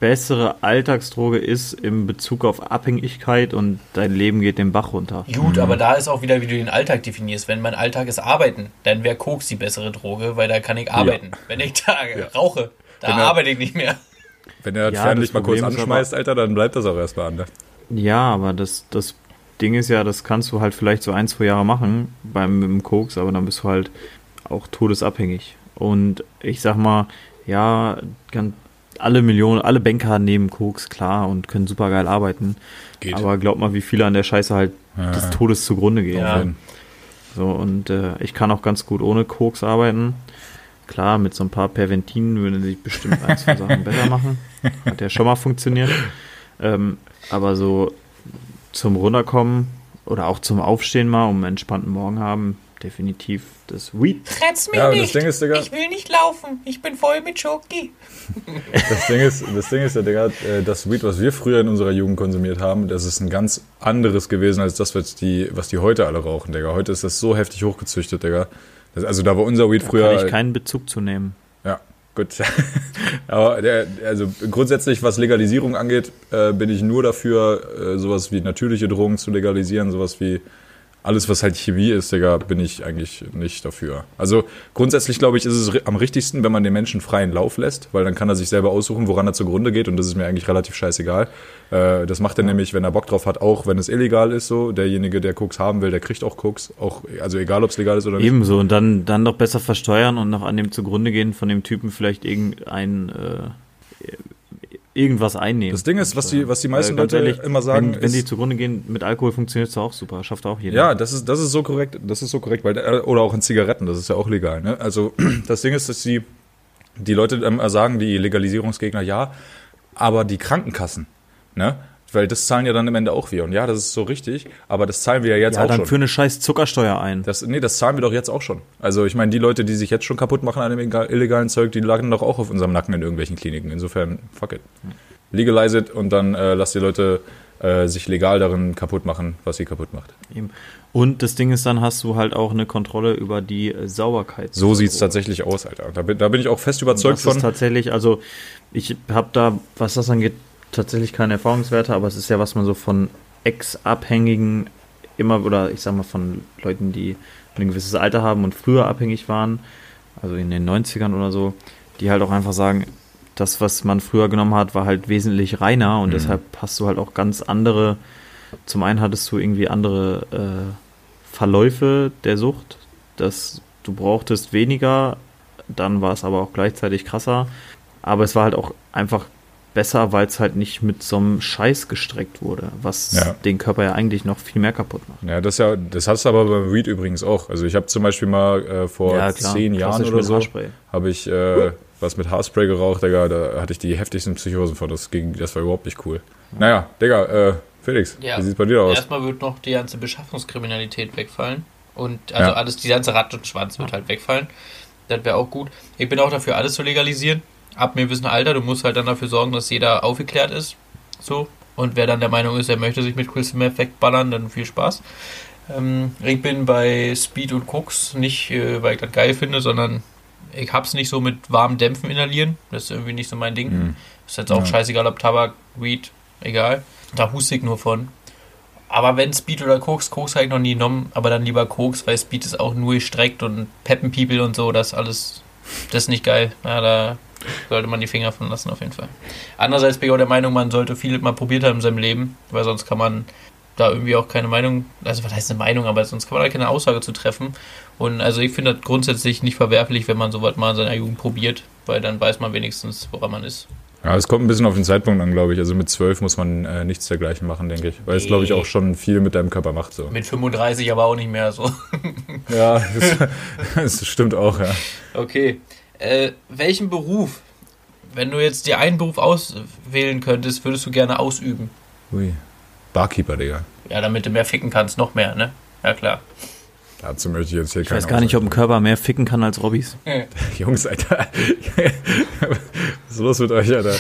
bessere Alltagsdroge ist in Bezug auf Abhängigkeit und dein Leben geht den Bach runter. Gut, aber da ist auch wieder, wie du den Alltag definierst. Wenn mein Alltag ist Arbeiten, dann wäre Koks die bessere Droge, weil da kann ich arbeiten. Wenn ich da rauche, da er- arbeite ich nicht mehr. Wenn er das Ja, Fernlicht mal kurz anschmeißt, Alter, dann bleibt das auch erstmal an. Ne? Ja, aber das, das Ding ist ja, das kannst du halt vielleicht so ein, zwei Jahre machen beim mit dem Koks, aber dann bist du halt auch todesabhängig. Und ich sag mal, ja, kann, alle Millionen, alle Banker nehmen Koks, klar, und können super geil arbeiten. Geht. Aber glaub mal, wie viele an der Scheiße halt Ja. des Todes zugrunde gehen. Ja. So, und äh, ich kann auch ganz gut ohne Koks arbeiten. Klar, mit so ein paar Perventinen würde sich bestimmt ein, zwei Sachen besser machen. Hat ja schon mal funktioniert. Ähm, aber so zum Runterkommen oder auch zum Aufstehen mal, um einen entspannten Morgen haben, definitiv das Weed. Tret's mir Ja, das nicht. Ding ist, Digga- ich will nicht laufen. Ich bin voll mit Schoki. Das Ding ist, das Ding ist ja, Digga, äh, das Weed, was wir früher in unserer Jugend konsumiert haben, das ist ein ganz anderes gewesen als das, was die, was die heute alle rauchen, Digga. Heute ist das so heftig hochgezüchtet, Digga. Das, also da war unser Weed Da früher. kann ich keinen Bezug zu nehmen. Ja, gut. Aber der, also grundsätzlich, was Legalisierung angeht, äh, bin ich nur dafür, äh, sowas wie natürliche Drogen zu legalisieren, sowas wie alles, was halt Chemie ist, Digga, bin ich eigentlich nicht dafür. Also grundsätzlich, glaube ich, ist es am richtigsten, wenn man den Menschen freien Lauf lässt, weil dann kann er sich selber aussuchen, woran er zugrunde geht und das ist mir eigentlich relativ scheißegal. Äh, das macht er nämlich, wenn er Bock drauf hat, auch wenn es illegal ist so. Derjenige, der Koks haben will, der kriegt auch Koks, auch, also egal, ob es legal ist oder nicht. Ebenso. Und dann, dann doch besser versteuern und noch an dem zugrunde gehen von dem Typen vielleicht irgendein äh, irgendwas einnehmen. Das Ding ist, was die, was die meisten Weil ganz Leute ehrlich, immer sagen, wenn, wenn die zugrunde gehen, mit Alkohol funktioniert es auch super. Schafft auch jeder. Ja, das ist, das ist so korrekt, das ist so korrekt, weil, äh, oder auch in Zigaretten, das ist ja auch legal, ne? Also, das Ding ist, dass die, die Leute immer sagen, die Legalisierungsgegner, ja, aber die Krankenkassen, ne? Weil das zahlen ja dann am Ende auch wir. Und ja, das ist so richtig, aber das zahlen wir ja jetzt ja, auch dann schon. für eine scheiß Zuckersteuer ein. Das, nee, das zahlen wir doch jetzt auch schon. Also ich meine, die Leute, die sich jetzt schon kaputt machen an dem ega- illegalen Zeug, die lagen doch auch auf unserem Nacken in irgendwelchen Kliniken. Insofern, fuck it. Legalize it und dann äh, lasst die Leute äh, sich legal darin kaputt machen, was sie kaputt macht. Eben. Und das Ding ist, dann hast du halt auch eine Kontrolle über die äh, Sauberkeit. So sieht's tatsächlich aus, Alter. Da bin, da bin ich auch fest überzeugt das von. ist tatsächlich, also ich habe da, was das angeht, tatsächlich keine Erfahrungswerte, aber es ist ja, was man so von Ex-Abhängigen immer, oder ich sag mal von Leuten, die ein gewisses Alter haben und früher abhängig waren, also in den 90ern oder so, die halt auch einfach sagen, das, was man früher genommen hat, war halt wesentlich reiner und Mhm. deshalb hast du halt auch ganz andere, zum einen hattest du irgendwie andere äh, Verläufe der Sucht, dass du brauchtest weniger, dann war es aber auch gleichzeitig krasser, aber es war halt auch einfach besser, weil es halt nicht mit so einem Scheiß gestreckt wurde, was Ja. den Körper ja eigentlich noch viel mehr kaputt macht. Ja, das ja, das hast du aber beim Weed übrigens auch. Also ich habe zum Beispiel mal äh, vor Ja, zehn Jahren oder so Haarspray. habe ich äh, was mit Haarspray geraucht, Digga. Da hatte ich die heftigsten Psychosen von. Das ging, das war überhaupt nicht cool. Naja, Digga, äh, Felix, Ja. wie sieht's bei dir aus? Erstmal wird noch die ganze Beschaffungskriminalität wegfallen. Und also Ja. alles, die ganze Rad und Schwanz wird halt wegfallen. Das wäre auch gut. Ich bin auch dafür, alles zu legalisieren. Ab einem gewissen Alter, du musst halt dann dafür sorgen, dass jeder aufgeklärt ist. So. Und wer dann der Meinung ist, er möchte sich mit Crystal Meth wegballern, dann viel Spaß. Ähm, ich bin bei Speed und Cooks nicht, äh, weil ich das geil finde, sondern ich hab's nicht so mit warmen Dämpfen inhalieren. Das ist irgendwie nicht so mein Ding. Mhm. Ist jetzt auch Ja. scheißegal, ob Tabak, Weed, egal. Da huste ich nur von. Aber wenn Speed oder Koks, Koks habe ich noch nie genommen, aber dann lieber Koks, weil Speed ist auch nur gestreckt und Peppenpiepel und so, das alles, das ist nicht geil. Ja, da sollte man die Finger von lassen auf jeden Fall. Andererseits bin ich auch der Meinung, man sollte viel mal probiert haben in seinem Leben, weil sonst kann man da irgendwie auch keine Meinung, also was heißt eine Meinung, aber sonst kann man da keine Aussage zu treffen. Und also ich finde das grundsätzlich nicht verwerflich, wenn man sowas mal in seiner Jugend probiert, weil dann weiß man wenigstens, woran man ist. Ja, es kommt ein bisschen auf den Zeitpunkt an, glaube ich. Also mit zwölf muss man äh, nichts dergleichen machen, denke ich. Weil es, glaube ich, auch schon viel mit deinem Körper macht. So. Mit 35 aber auch nicht mehr so. Ja, das, das stimmt auch, ja. Okay. Äh, welchen Beruf, wenn du jetzt dir einen Beruf auswählen könntest, würdest du gerne ausüben? Ui. Barkeeper, Digga. Ja, damit du mehr ficken kannst, noch mehr, ne? Ja, klar. Dazu möchte ich jetzt hier Ich weiß gar nicht, ob ein Körper mehr ficken kann als Robbys. Jungs, Alter. Was ist los mit euch, Alter?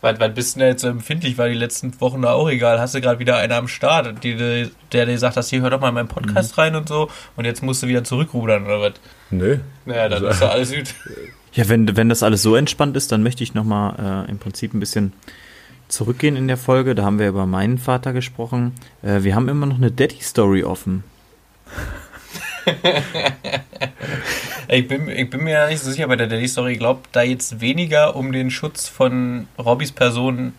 Wann, wann bist du denn jetzt so empfindlich? War die letzten Wochen da auch egal? Hast du gerade wieder einen am Start, die, der dir sagt, dass hier hör doch mal in meinen Podcast rein und so und jetzt musst du wieder zurückrudern oder was? Nö. Naja, dann ist doch alles gut. Ja, wenn, wenn das alles so entspannt ist, dann möchte ich nochmal äh, im Prinzip ein bisschen zurückgehen in der Folge. Da haben wir über meinen Vater gesprochen. Äh, wir haben immer noch eine Daddy-Story offen. Ich bin, ich bin mir nicht so sicher bei der Daddy-Story. Ich glaube, da jetzt weniger um den Schutz von Robbys Person,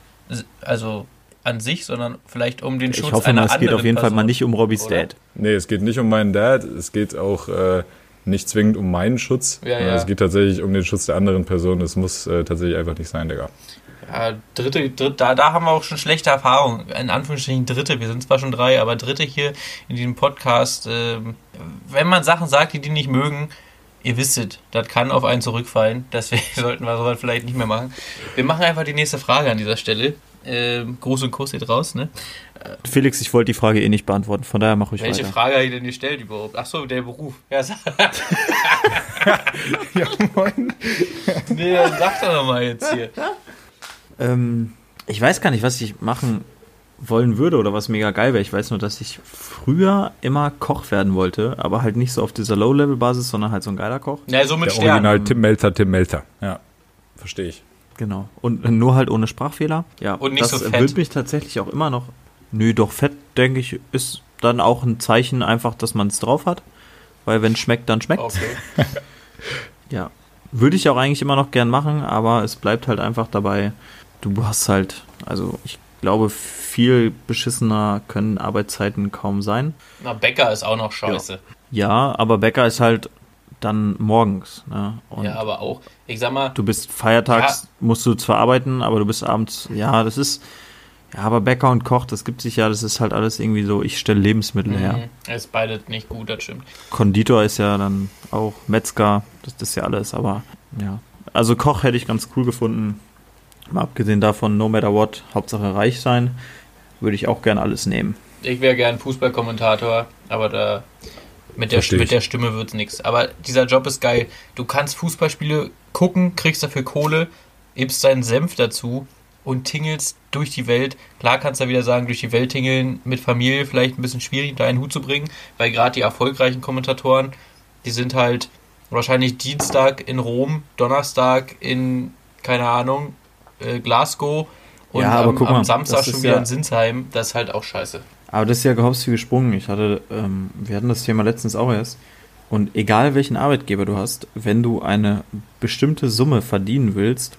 also an sich, sondern vielleicht um den Schutz Ich hoffe einer mal, es geht auf jeden Fall Person. mal nicht um Robbys oder? Dad. Nee, es geht nicht um meinen Dad, es geht auch äh, nicht zwingend um meinen Schutz. Ja, sondern ja. Es geht tatsächlich um den Schutz der anderen Person. Es muss äh, tatsächlich einfach nicht sein, Digga. Ja, dritte, dritte da, da haben wir auch schon schlechte Erfahrungen. In Anführungsstrichen dritte. Wir sind zwar schon drei, aber dritte hier in diesem Podcast. Ähm, wenn man Sachen sagt, die die nicht mögen, ihr wisst es, das kann auf einen zurückfallen. Deswegen sollten wir sowas vielleicht nicht mehr machen. Wir machen einfach die nächste Frage an dieser Stelle. Ähm, Gruß und Kuss geht raus, ne? Felix, ich wollte die Frage eh nicht beantworten, von daher mache ich Welche weiter. Frage habe ich denn gestellt überhaupt? Achso, der Beruf. Ja, sag. Ja, moin. nee, dann sag doch nochmal jetzt hier. Ähm, ich weiß gar nicht, was ich machen wollen würde oder was mega geil wäre. Ich weiß nur, dass ich früher immer Koch werden wollte, aber halt nicht so auf dieser Low-Level-Basis, sondern halt so ein geiler Koch. Na, so mit Der Sternen. Original Tim Melter, Tim Melter. Ja, verstehe ich. Genau. Und nur halt ohne Sprachfehler. Ja. Und nicht das so fett. wird mich tatsächlich auch immer noch. Nö, doch fett, denke ich, ist dann auch ein Zeichen einfach, dass man es drauf hat. Weil wenn schmeckt, dann schmeckt. Okay. Ja. Würde ich auch eigentlich immer noch gern machen, aber es bleibt halt einfach dabei, du hast halt, also ich glaube, viel beschissener können Arbeitszeiten kaum sein. Na, Bäcker ist auch noch scheiße. Ja, aber Bäcker ist halt dann morgens. Ne? Ja, aber auch. Ich sag mal, du bist feiertags, musst du zwar arbeiten, aber du bist abends, ja, das ist, ja, aber Bäcker und Koch, das gibt sich ja, das ist halt alles irgendwie so, ich stelle Lebensmittel her. mhm, ist beide nicht gut, das stimmt. Konditor ist ja dann auch Metzger, das, das ist ja alles, aber ja. Also Koch hätte ich ganz cool gefunden. Mal abgesehen davon, no matter what, Hauptsache reich sein, würde ich auch gern alles nehmen. Ich wäre gern Fußballkommentator, aber da mit der, mit der Stimme wird's nix. Aber dieser Job ist geil. Du kannst Fußballspiele gucken, kriegst dafür Kohle, gibst deinen Senf dazu und tingelst durch die Welt. Klar kannst du wieder sagen, durch die Welt tingeln mit Familie vielleicht ein bisschen schwierig, da einen Hut zu bringen, weil gerade die erfolgreichen Kommentatoren, die sind halt wahrscheinlich Dienstag in Rom, Donnerstag in, keine Ahnung, äh, Glasgow und Ja, am, guck am mal, Samstag schon wieder ja- in Sinsheim. Das ist halt auch scheiße. Aber das ist ja gehopst wie gesprungen. Ich hatte, ähm, wir hatten das Thema letztens auch erst. Und egal welchen Arbeitgeber du hast, wenn du eine bestimmte Summe verdienen willst,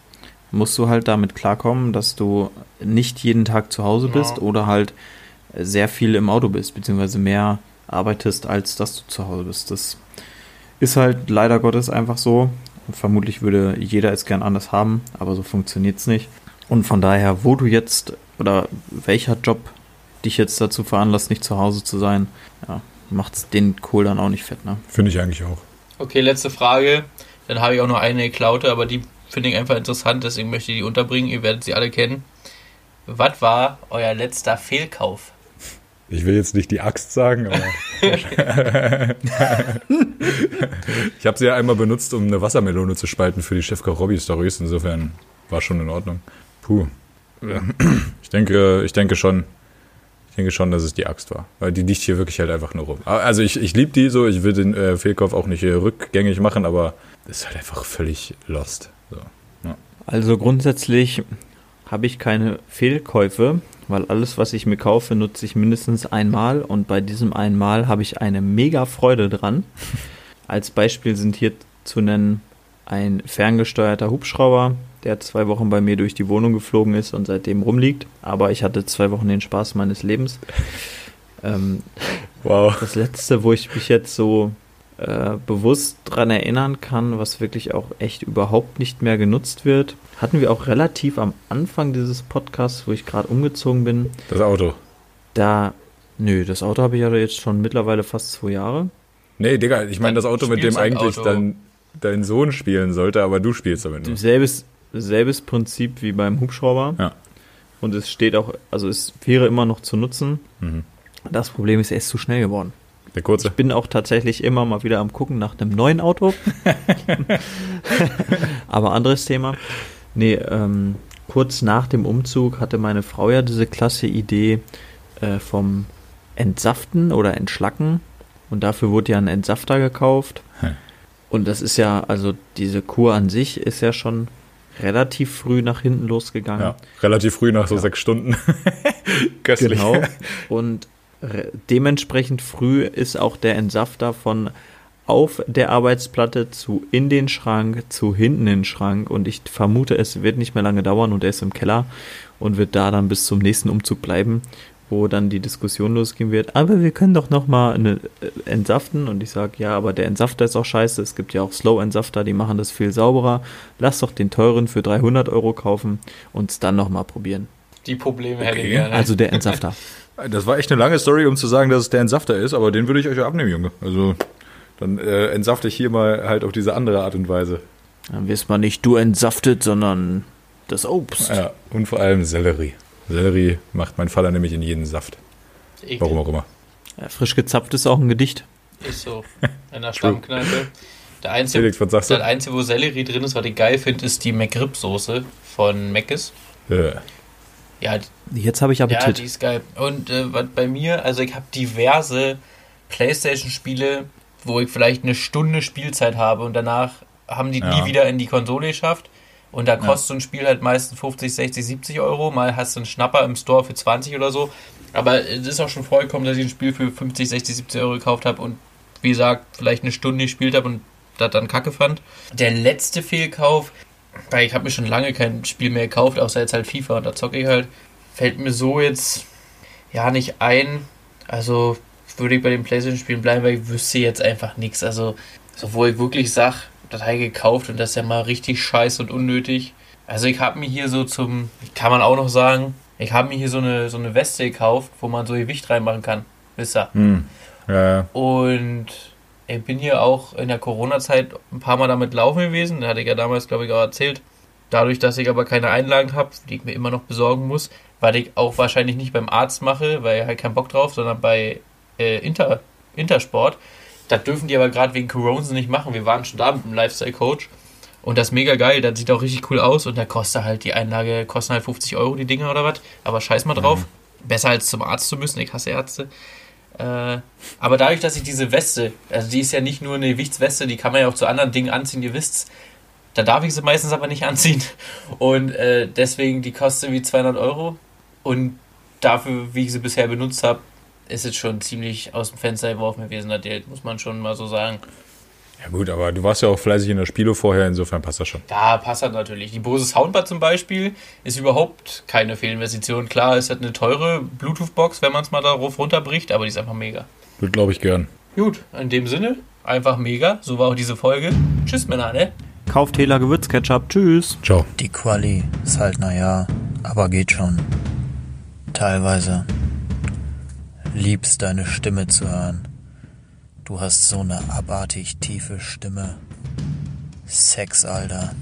musst du halt damit klarkommen, dass du nicht jeden Tag zu Hause bist Ja. oder halt sehr viel im Auto bist, beziehungsweise mehr arbeitest, als dass du zu Hause bist. Das ist halt leider Gottes einfach so. Vermutlich würde jeder es gern anders haben, aber so funktioniert es nicht. Und von daher, wo du jetzt oder welcher Job dich jetzt dazu veranlasst, nicht zu Hause zu sein, ja, macht's den Kohl dann auch nicht fett, ne? Finde ich eigentlich auch. Okay, letzte Frage. Dann habe ich auch noch eine geklaute, aber die finde ich einfach interessant, deswegen möchte ich die unterbringen. Ihr werdet sie alle kennen. Was war euer letzter Fehlkauf? Ich will jetzt nicht die Axt sagen, aber. ich habe sie ja einmal benutzt, um eine Wassermelone zu spalten für die Chefkoch Robbie Stories. Insofern war schon in Ordnung. Puh. Ich denke, ich denke schon. Ich denke schon, dass es die Axt war. Weil die liegt hier wirklich halt einfach nur rum. Also ich, ich liebe die so, ich will den äh, Fehlkauf auch nicht äh, rückgängig machen, aber das ist halt einfach völlig lost. So. Also grundsätzlich habe ich keine Fehlkäufe, weil alles, was ich mir kaufe, nutze ich mindestens einmal und bei diesem einmal habe ich eine mega Freude dran. Als Beispiel sind hier zu nennen ein ferngesteuerter Hubschrauber, der zwei Wochen bei mir durch die Wohnung geflogen ist und seitdem rumliegt. Aber ich hatte zwei Wochen den Spaß meines Lebens. Ähm, Wow. das letzte, wo ich mich jetzt so äh, bewusst dran erinnern kann, was wirklich auch echt überhaupt nicht mehr genutzt wird, hatten wir auch relativ am Anfang dieses Podcasts, wo ich gerade umgezogen bin. Das Auto. Da, nö, das Auto habe ich ja jetzt schon mittlerweile fast zwei Jahre. Nee, Digga, ich meine das Auto, mit dem eigentlich Spielzeugauto. dein, dein Sohn spielen sollte, aber du spielst damit nur. Selbes, selbes Prinzip wie beim Hubschrauber. Ja. Und es steht auch, also es wäre immer noch zu nutzen. Mhm. Das Problem ist, er ist zu schnell geworden. Der kurze. Ich bin auch tatsächlich immer mal wieder am gucken nach einem neuen Auto. Aber anderes Thema. Nee, ähm, kurz nach dem Umzug hatte meine Frau ja diese klasse Idee äh, vom Entsaften oder Entschlacken. Und dafür wurde ja ein Entsafter gekauft. Hm. Und das ist ja, also diese Kur an sich ist ja schon relativ früh nach hinten losgegangen. Ja, relativ früh nach so Ja. sechs Stunden. Köstlich. Genau. Und re- dementsprechend früh ist auch der Entsafter von auf der Arbeitsplatte zu in den Schrank zu hinten in den Schrank und ich vermute, es wird nicht mehr lange dauern und er ist im Keller und wird da dann bis zum nächsten Umzug bleiben, wo dann die Diskussion losgehen wird. Aber wir können doch noch mal eine, äh, entsaften und ich sage ja, aber der Entsafter ist auch scheiße. Es gibt ja auch Slow Entsafter, die machen das viel sauberer. Lass doch den teuren für 300 Euro kaufen und es dann noch mal probieren. Die Probleme hätte ich Okay. gerne. Also der Entsafter. Das war echt eine lange Story, um zu sagen, dass es der Entsafter ist, aber den würde ich euch ja abnehmen, Junge. Also dann äh, entsafte ich hier mal halt auf diese andere Art und Weise. Dann wirst man nicht du entsaftet, sondern das Obst. Ja, und vor allem Sellerie. Sellerie macht mein Vater nämlich in jeden Saft. Ekel. Warum auch immer. Ja, frisch gezapft ist auch ein Gedicht. Ist so. In der Stammkneipe. Der einzige, Felix, was sagst du? das einzige, wo Sellerie drin ist, was ich geil finde, ist die McRib-Soße von Mc's. Äh, Ja, Jetzt habe ich Ja, Appetit. die ist geil. Und äh, was bei mir, also ich habe diverse Playstation-Spiele, wo ich vielleicht eine Stunde Spielzeit habe und danach haben die Ja. nie wieder in die Konsole geschafft. Und da kostet so ein Spiel halt meistens 50, 60, 70 Euro. Mal hast du einen Schnapper im Store für 20 oder so. Aber es ist auch schon vorgekommen, dass ich ein Spiel für 50, 60, 70 Euro gekauft habe und wie gesagt, vielleicht eine Stunde gespielt habe und das dann kacke fand. Der letzte Fehlkauf, weil ich habe mir schon lange kein Spiel mehr gekauft, außer jetzt halt FIFA und da zocke ich halt, fällt mir so jetzt ja nicht ein. Also würde ich bei den Playstation-Spielen bleiben, weil ich wüsste jetzt einfach nichts. Also, so wo ich wirklich sage, das habe ich gekauft und das ist ja mal richtig scheiße und unnötig. Also ich habe mir hier so zum, kann man auch noch sagen, ich habe mir hier so eine, so eine Weste gekauft, wo man so Gewicht reinmachen kann. Wisst ihr? hm. Ja, ja. Und ich bin hier auch in der Corona-Zeit ein paar Mal damit laufen gewesen. Da hatte ich ja damals, glaube ich, auch erzählt. Dadurch, dass ich aber keine Einlagen habe, die ich mir immer noch besorgen muss, weil ich auch wahrscheinlich nicht beim Arzt mache, weil ich halt keinen Bock drauf, sondern bei äh, Inter, Intersport. Das dürfen die aber gerade wegen Corona nicht machen. Wir waren schon da mit dem Lifestyle-Coach. Und das ist mega geil. Das sieht auch richtig cool aus. Und da kostet halt die Einlage, kosten halt 50 Euro die Dinger oder was. Aber scheiß mal drauf. Besser als zum Arzt zu müssen. Ich hasse Ärzte. Äh, aber dadurch, dass ich diese Weste, also die ist ja nicht nur eine Gewichtsweste, die kann man ja auch zu anderen Dingen anziehen, ihr wisst's. Da darf ich sie meistens aber nicht anziehen. Und äh, deswegen, die kostet wie 200 Euro. Und dafür, wie ich sie bisher benutzt habe, ist es schon ziemlich aus dem Fenster geworfen gewesen, das Geld, muss man schon mal so sagen. Ja gut, aber du warst ja auch fleißig in der Spiele vorher, insofern passt das schon. Ja, passt halt natürlich. Die Bose Soundbar zum Beispiel ist überhaupt keine Fehlinvestition. Klar, ist halt eine teure Bluetooth-Box, wenn man es mal darauf runterbricht, aber die ist einfach mega. Das glaube ich gern. Gut, in dem Sinne, einfach mega. So war auch diese Folge. Tschüss, Männer, ne? Kauft Hela Gewürzketchup. Tschüss. Ciao. Die Quali ist halt naja, aber geht schon. Teilweise. Liebst deine Stimme zu hören. Du hast so eine abartig tiefe Stimme. Sex, Alter.